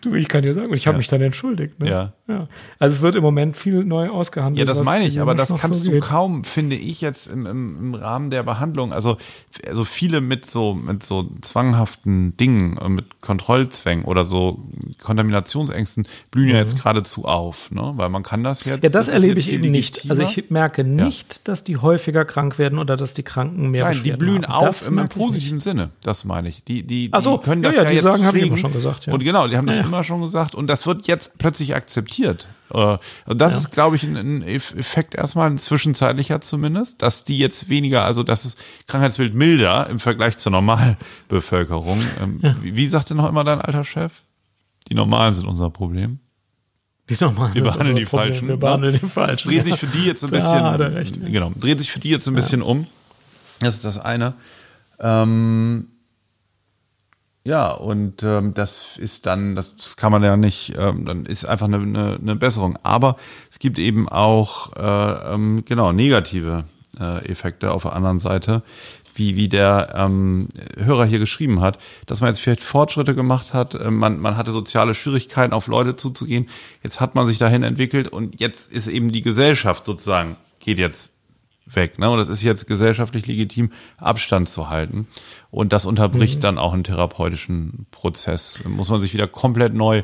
Du, ich kann dir sagen, ich habe ja. mich dann entschuldigt. Ne? Ja. Ja. Also es wird im Moment viel neu ausgehandelt. Ja, das meine ich, aber das kannst so du kaum, finde ich, jetzt im, im, im, Rahmen der Behandlung. Also, also viele mit so, mit so zwanghaften Dingen, äh, mit Kontrollzwängen oder so Kontaminationsängsten blühen mhm. ja jetzt geradezu auf, ne? Weil man kann das jetzt. Ja, das, das erlebe ich eben nicht. Also ich merke nicht, dass die häufiger krank werden oder dass die Kranken mehr Nein, die blühen haben. auf im positiven Sinne. Das meine ich. Die, die, die so, können das ja, ja, die jetzt sagen, habe ich immer schon gesagt. Ja. Und genau, die haben das ja. immer schon gesagt und das wird jetzt plötzlich akzeptiert. Und äh, das ja. ist, glaube ich, ein, Effekt erstmal, ein zwischenzeitlicher zumindest, dass die jetzt weniger, also das ist Krankheitsbild milder im Vergleich zur Normalbevölkerung. Ähm, ja. wie, wie sagte noch immer dein alter Chef? Die Normalen sind unser Problem. Die Normalen wir behandeln die Problem. Falschen. Wir behandeln die Falschen. Dreht sich für die jetzt ein bisschen, ja, genau, dreht sich für die jetzt ein bisschen um. Das ist das eine. Ähm, ja, und ähm, das ist dann, das kann man ja nicht, ähm, dann ist einfach eine, eine, eine Besserung. Aber es gibt eben auch äh, ähm, genau negative äh, Effekte auf der anderen Seite, wie, wie der ähm, Hörer hier geschrieben hat, dass man jetzt vielleicht Fortschritte gemacht hat, äh, man, man hatte soziale Schwierigkeiten, auf Leute zuzugehen, jetzt hat man sich dahin entwickelt und jetzt ist eben die Gesellschaft sozusagen, geht jetzt weg. Ne? Und das ist jetzt gesellschaftlich legitim, Abstand zu halten. Und das unterbricht mhm. dann auch einen therapeutischen Prozess. Da muss man sich wieder komplett neu,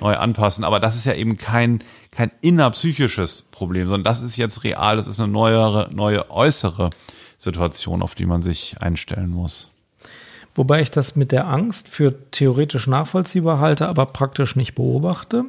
neu anpassen. Aber das ist ja eben kein, kein innerpsychisches Problem, sondern das ist jetzt real. Das ist eine neuere, neue äußere Situation, auf die man sich einstellen muss. Wobei ich das mit der Angst für theoretisch nachvollziehbar halte, aber praktisch nicht beobachte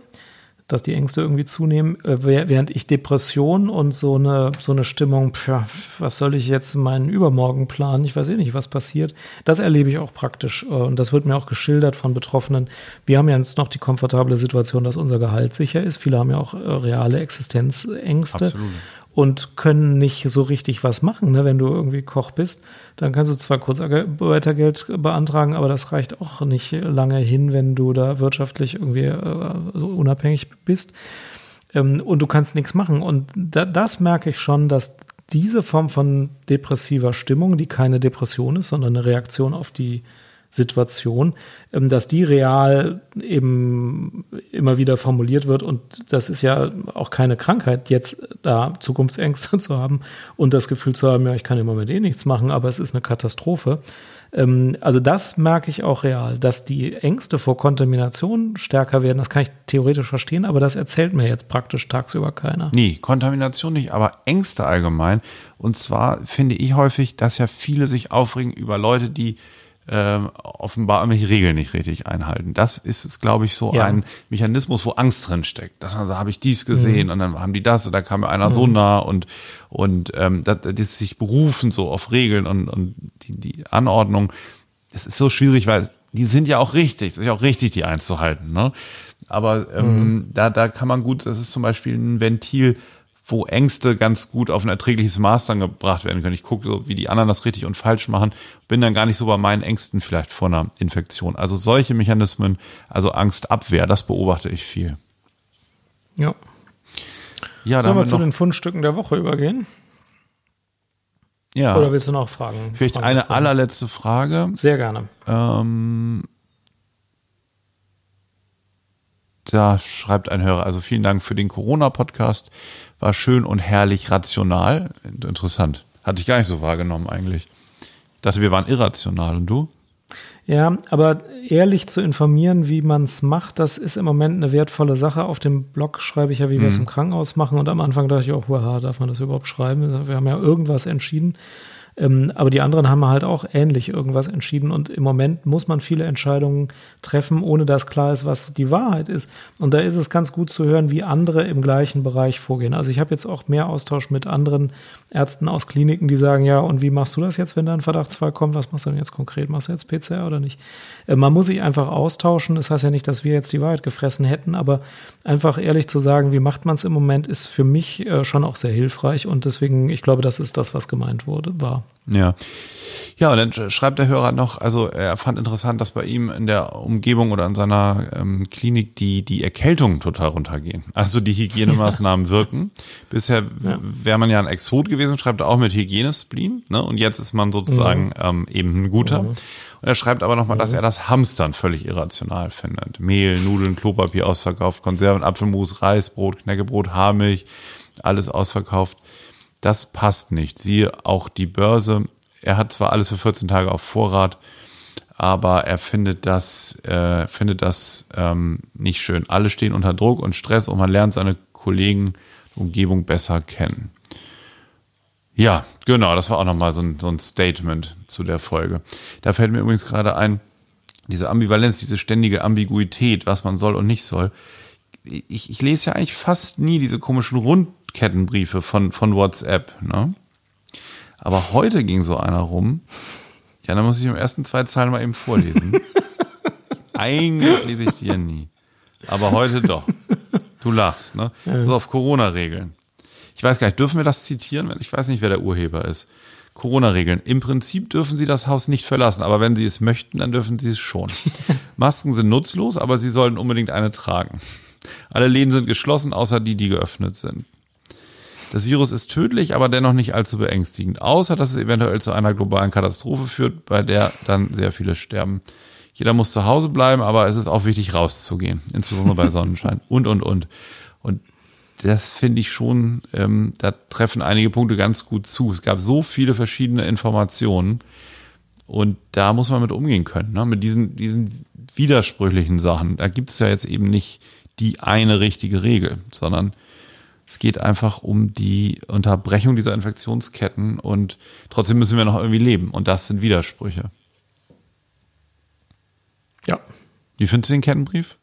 dass die Ängste irgendwie zunehmen, äh, während ich Depression und so eine, so eine Stimmung, pja, was soll ich jetzt meinen Übermorgen planen? Ich weiß eh nicht, was passiert. Das erlebe ich auch praktisch. Äh, und das wird mir auch geschildert von Betroffenen. Wir haben ja jetzt noch die komfortable Situation, dass unser Gehalt sicher ist. Viele haben ja auch äh, reale Existenzängste. Absolut und können nicht so richtig was machen. Ne? Wenn du irgendwie Koch bist, dann kannst du zwar kurz Weitergeld beantragen, aber das reicht auch nicht lange hin, wenn du da wirtschaftlich irgendwie äh, so unabhängig bist. Ähm, und du kannst nichts machen. Und da, das merke ich schon, dass diese Form von depressiver Stimmung, die keine Depression ist, sondern eine Reaktion auf die Situation, ähm, dass die real eben immer wieder formuliert wird. Und das ist ja auch keine Krankheit, jetzt da Zukunftsängste zu haben und das Gefühl zu haben, ja, ich kann im Moment eh nichts machen, aber es ist eine Katastrophe. Ähm, also das merke ich auch real, dass die Ängste vor Kontamination stärker werden. Das kann ich theoretisch verstehen, aber das erzählt mir jetzt praktisch tagsüber keiner. Nee, Kontamination nicht, aber Ängste allgemein. Und zwar finde ich häufig, dass ja viele sich aufregen über Leute, die ähm, offenbar irgendwelche Regeln nicht richtig einhalten. Das ist, glaube ich, so Ja. ein Mechanismus, wo Angst drin steckt. Dass man so, habe ich dies gesehen und dann haben die das und da kam mir einer so nah und, und ähm, das, das sich berufen so auf Regeln und, und die, die Anordnung. Es ist so schwierig, weil die sind ja auch richtig. Es ist ja auch richtig, die einzuhalten. Ne? Aber ähm, da, da kann man gut, das ist zum Beispiel ein Ventil, wo Ängste ganz gut auf ein erträgliches Maß dann gebracht werden können. Ich gucke so, wie die anderen das richtig und falsch machen, bin dann gar nicht so bei meinen Ängsten vielleicht vor einer Infektion. Also solche Mechanismen, also Angstabwehr, das beobachte ich viel. Ja. Ja, dann haben wir zu den Fundstücken der Woche übergehen? ja, Oder willst du noch Fragen? vielleicht Fragen eine stellen? allerletzte Frage. Sehr gerne. Ähm, da schreibt ein Hörer, also vielen Dank für den Corona-Podcast. War schön und herrlich rational. Interessant. Hatte ich gar nicht so wahrgenommen eigentlich. Ich dachte, wir waren irrational. Und du? Ja, aber ehrlich zu informieren, wie man es macht, das ist im Moment eine wertvolle Sache. Auf dem Blog schreibe ich ja, wie wir es im Krankenhaus machen. Und am Anfang dachte ich auch, wow, darf man das überhaupt schreiben? Wir haben ja irgendwas entschieden. Ähm, aber die anderen haben halt auch ähnlich irgendwas entschieden. Und im Moment muss man viele Entscheidungen treffen, ohne dass klar ist, was die Wahrheit ist. Und da ist es ganz gut zu hören, wie andere im gleichen Bereich vorgehen. Also ich habe jetzt auch mehr Austausch mit anderen Ärzten aus Kliniken, die sagen, ja, und wie machst du das jetzt, wenn da ein Verdachtsfall kommt? Was machst du denn jetzt konkret? Machst du jetzt PCR oder nicht? Äh, Man muss sich einfach austauschen. Das heißt ja nicht, dass wir jetzt die Wahrheit gefressen hätten, aber einfach ehrlich zu sagen, wie macht man es im Moment, ist für mich äh, schon auch sehr hilfreich. Und deswegen, ich glaube, das ist das, was gemeint wurde, war. Ja. Ja, und dann schreibt der Hörer noch, also er fand interessant, dass bei ihm in der Umgebung oder in seiner ähm, Klinik die, die Erkältungen total runtergehen. Also die Hygienemaßnahmen wirken. Bisher w- wäre man ja ein Exot gewesen, schreibt er auch mit Hygienespleen. Ne? Und jetzt ist man sozusagen ähm, eben ein guter. Und er schreibt aber nochmal, dass er das Hamstern völlig irrational findet. Mehl, Nudeln, Klopapier ausverkauft, Konserven, Apfelmus, Reis, Brot, Knäckebrot, Haarmilch, alles ausverkauft. Das passt nicht. Siehe auch die Börse. Er hat zwar alles für 14 Tage auf Vorrat, aber er findet das, äh, findet das ähm, nicht schön. Alle stehen unter Druck und Stress und man lernt seine Kollegen, Umgebung besser kennen. Ja, genau, das war auch nochmal so ein, so ein Statement zu der Folge. Da fällt mir übrigens gerade ein, diese Ambivalenz, diese ständige Ambiguität, was man soll und nicht soll. Ich, ich lese ja eigentlich fast nie diese komischen Rundkettenbriefe von, von WhatsApp. Ne? Aber heute ging so einer rum. Ja, da muss ich im ersten zwei Zeilen mal eben vorlesen. Eigentlich lese ich die ja nie. Aber heute doch. Du lachst, ne? Also auf Corona-Regeln. Ich weiß gar nicht, dürfen wir das zitieren? Ich weiß nicht, wer der Urheber ist. Corona-Regeln. Im Prinzip dürfen Sie das Haus nicht verlassen, aber wenn Sie es möchten, dann dürfen Sie es schon. Masken sind nutzlos, aber Sie sollten unbedingt eine tragen. Alle Läden sind geschlossen, außer die, die geöffnet sind. Das Virus ist tödlich, aber dennoch nicht allzu beängstigend, außer dass es eventuell zu einer globalen Katastrophe führt, bei der dann sehr viele sterben. Jeder muss zu Hause bleiben, aber es ist auch wichtig, rauszugehen, insbesondere bei Sonnenschein und, und, und. Das finde ich schon, ähm, da treffen einige Punkte ganz gut zu. Es gab so viele verschiedene Informationen und da muss man mit umgehen können, ne? mit diesen, diesen widersprüchlichen Sachen. Da gibt es ja jetzt eben nicht die eine richtige Regel, sondern es geht einfach um die Unterbrechung dieser Infektionsketten und trotzdem müssen wir noch irgendwie leben und das sind Widersprüche. Ja. Wie findest du den Kettenbrief?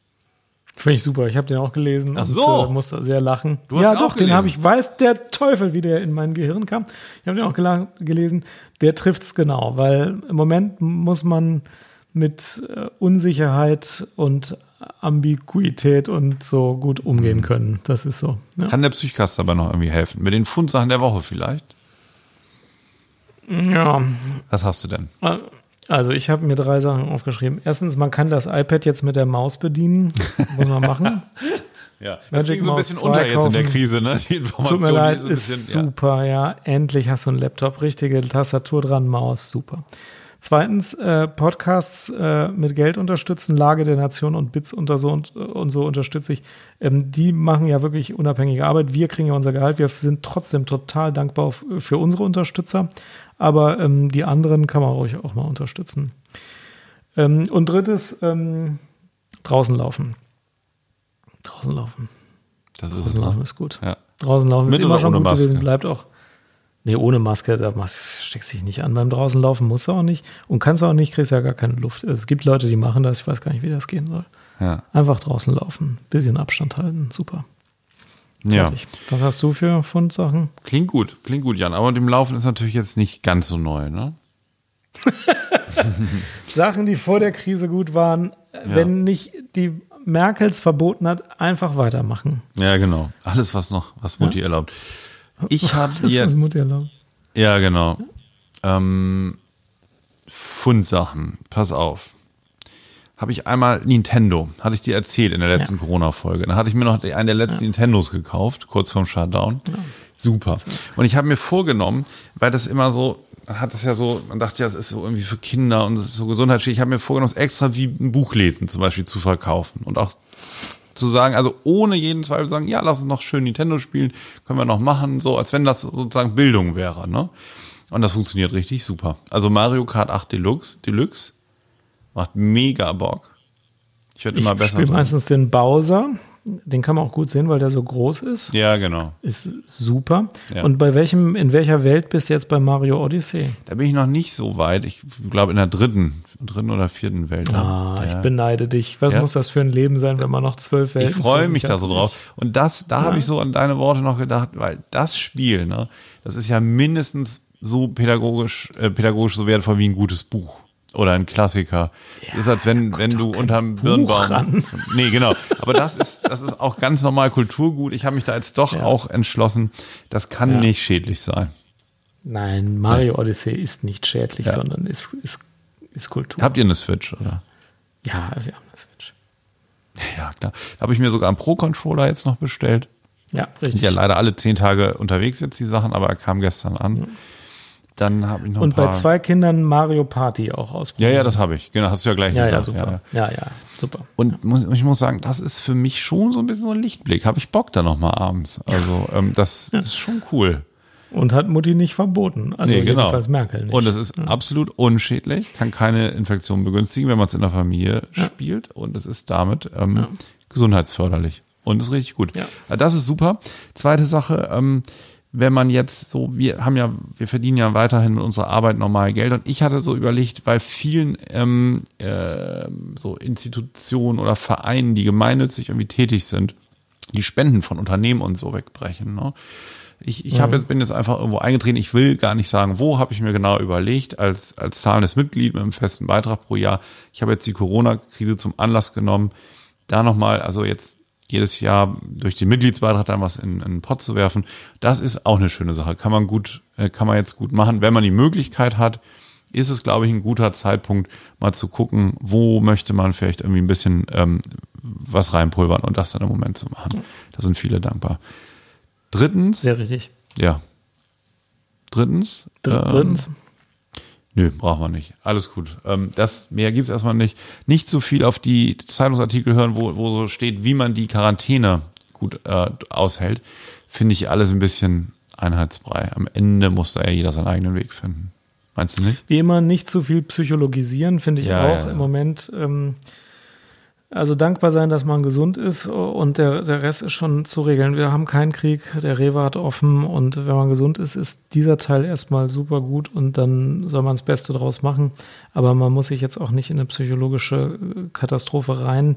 Finde ich super. Ich habe den auch gelesen. Ach so. Und, äh, musste sehr lachen. Du hast ja, doch, auch den gelesen. habe ich. Weiß der Teufel, wie der in mein Gehirn kam. Ich habe den auch gelesen. Der trifft's genau, weil im Moment muss man mit äh, Unsicherheit und Ambiguität und so gut umgehen Mhm. können. Das ist so. Ja. Kann der Psychkast aber noch irgendwie helfen? Mit den Fundsachen der Woche vielleicht? ja. Was hast du denn? Also ich habe mir drei Sachen aufgeschrieben. Erstens, man kann das iPad jetzt mit der Maus bedienen. Muss man machen. Ja, das Magic ging so ein bisschen 2 unter jetzt in der. Krise, ne? Die Information Tut mir leid, ist bisschen, ja. super, ja. Endlich hast du einen Laptop, richtige Tastatur dran, Maus, super. Zweitens, äh, Podcasts äh, mit Geld unterstützen, Lage der Nation und Bits und so, und, und so unterstütze ich. Ähm, die machen ja wirklich unabhängige Arbeit. Wir kriegen ja unser Gehalt. Wir sind trotzdem total dankbar für unsere Unterstützer. Aber ähm, die anderen kann man ruhig auch mal unterstützen. Ähm, und drittes, ähm, draußen laufen. Draußen laufen. Das ist. Draußen laufen Ne? ist gut. Ja. Draußen laufen Mit ist immer schon ohne gut gewesen, Maske? bleibt auch. Nee, ohne Maske, da steckst dich nicht an. Beim draußen laufen musst du auch nicht und kannst auch nicht, kriegst ja gar keine Luft. Es gibt Leute, die machen das, ich weiß gar nicht, wie das gehen soll. Ja. Einfach draußen laufen, bisschen Abstand halten, super. Ja. Fertig. Was hast du für Fundsachen? Klingt gut, klingt gut, Jan. Aber dem Laufen ist natürlich jetzt nicht ganz so neu, ne? Sachen, die vor der Krise gut waren, wenn nicht die Merkels verboten hat, einfach weitermachen. Ja, genau. Alles, was noch, was Mutti erlaubt. Ich habe jetzt ist Mutti erlaubt. Ja, genau. Ähm, Fundsachen, pass auf. Habe ich einmal Nintendo, hatte ich dir erzählt in der letzten Corona-Folge. Dann hatte ich mir noch einen der letzten Nintendos gekauft, kurz vorm Shutdown. Super. Und ich habe mir vorgenommen, weil das immer so, man hat das ja so, man dachte ja, es ist so irgendwie für Kinder und es ist so gesundheitsschädlich. Ich habe mir vorgenommen, es extra wie ein Buch lesen zum Beispiel zu verkaufen und auch zu sagen, also ohne jeden Zweifel sagen, ja, lass uns noch schön Nintendo spielen, können wir noch machen, so als wenn das sozusagen Bildung wäre, ne? Und das funktioniert richtig super. Also Mario Kart 8 Deluxe, Deluxe macht mega Bock. Ich werde immer ich besser. spiele drin. meistens den Bowser. Den kann man auch gut sehen, weil der so groß ist. Ja, genau. Ist super. Ja. Und bei welchem, in welcher Welt bist du jetzt bei Mario Odyssey? Da bin ich noch nicht so weit. Ich glaube in der dritten, dritten oder vierten Welt. Ah, ja. ich beneide dich. Was Ja. muss das für ein Leben sein, wenn man noch zwölf Welten Ich freue mich da hat? so drauf. Und das, da habe ich so an deine Worte noch gedacht, weil das Spiel, ne, das ist ja mindestens so pädagogisch, äh, pädagogisch so wertvoll wie ein gutes Buch oder ein Klassiker. es ist, als wenn, wenn du unterm Birnbaum. ran. Nee, genau. Aber das ist, das ist auch ganz normal Kulturgut. Ich habe mich da jetzt doch Ja. auch entschlossen, das kann nicht schädlich sein. Nein, Mario Odyssey ist nicht schädlich, Ja. sondern ist, ist, ist Kultur. Habt ihr eine Switch, oder? ja, wir haben eine Switch. Ja, klar. Habe ich mir sogar einen Pro-Controller jetzt noch bestellt. Ja, Sind richtig. ja leider alle zehn Tage unterwegs jetzt die Sachen, aber er kam gestern an. Dann habe ich noch Und bei zwei Kindern Mario Party auch ja, ausprobiert. ja, das habe ich. Genau, hast du ja gleich ja, ja, gesagt. super. Ja, ja, super. Und muss, ich muss sagen, das ist für mich schon so ein bisschen so ein Lichtblick. Habe ich Bock da nochmal abends. Also ähm, das ist schon cool. Und hat Mutti nicht verboten. Also Nee, genau. jedenfalls Merkel nicht. Und es ist absolut unschädlich, kann keine Infektion begünstigen, wenn man es in der Familie spielt. Und es ist damit ähm, gesundheitsförderlich. Und ist richtig gut. Ja. Äh, Das ist super. Zweite Sache, ähm, wenn man jetzt so, wir haben ja, wir verdienen ja weiterhin mit unserer Arbeit normal Geld. Und ich hatte so überlegt, bei vielen ähm, äh, so Institutionen oder Vereinen, die gemeinnützig irgendwie tätig sind, die Spenden von Unternehmen und so wegbrechen. Ne? Ich, ich habe jetzt, bin jetzt einfach irgendwo eingetreten. Ich will gar nicht sagen, wo habe ich mir genau überlegt, als, als zahlendes Mitglied mit einem festen Beitrag pro Jahr. Ich habe jetzt die Corona-Krise zum Anlass genommen, da nochmal, also jetzt jedes Jahr durch den Mitgliedsbeitrag dann was in, in den Pott zu werfen. Das ist auch eine schöne Sache. Kann man gut, äh, kann man jetzt gut machen. Wenn man die Möglichkeit hat, ist es, glaube ich, ein guter Zeitpunkt, mal zu gucken, wo möchte man vielleicht irgendwie ein bisschen ähm, was reinpulvern und das dann im Moment zu machen. Da sind viele dankbar. Drittens, Sehr richtig. ja. Drittens, Dr- ähm, Drittens, Nö, braucht man nicht. Alles gut. Ähm, das mehr gibt's erstmal nicht. Nicht so viel auf die Zeitungsartikel hören, wo, wo so steht, wie man die Quarantäne gut äh, aushält. Finde ich alles ein bisschen einheitsbrei. Am Ende muss da ja jeder seinen eigenen Weg finden. Meinst du nicht? wie immer, nicht zu viel psychologisieren, finde ich Ja, auch ja, ja. im Moment. Ähm, also dankbar sein, dass man gesund ist und der, der Rest ist schon zu regeln. Wir haben keinen Krieg, der Rewe hat offen und wenn man gesund ist, ist dieser Teil erstmal super gut und dann soll man das Beste draus machen. Aber man muss sich jetzt auch nicht in eine psychologische äh, Katastrophe rein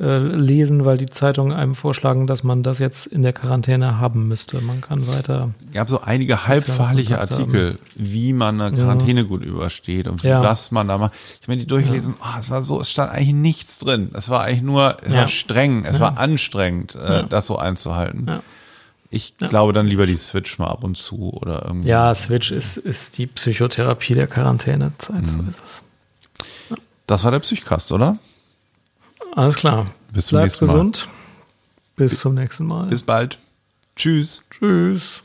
äh, lesen, weil die Zeitungen einem vorschlagen, dass man das jetzt in der Quarantäne haben müsste. Man kann weiter. gab so einige halbfahrliche Kontakt haben. Artikel, wie man eine Quarantäne gut übersteht und Ja. was man da macht. Ich meine, die durchlesen, ah, es war so, es stand eigentlich nichts drin. Es war eigentlich nur, es Ja. war streng, es war anstrengend, äh, das so einzuhalten. Ja. Ich glaube dann lieber die Switch mal ab und zu oder irgendwie. Ja, Switch ist, ist die Psychotherapie der Quarantänezeit. So ist es. Das war der Psychcast, oder? Alles klar. Bis zum Bleibt nächsten Mal. gesund. Bis zum nächsten Mal. Bis bald. Tschüss. Tschüss.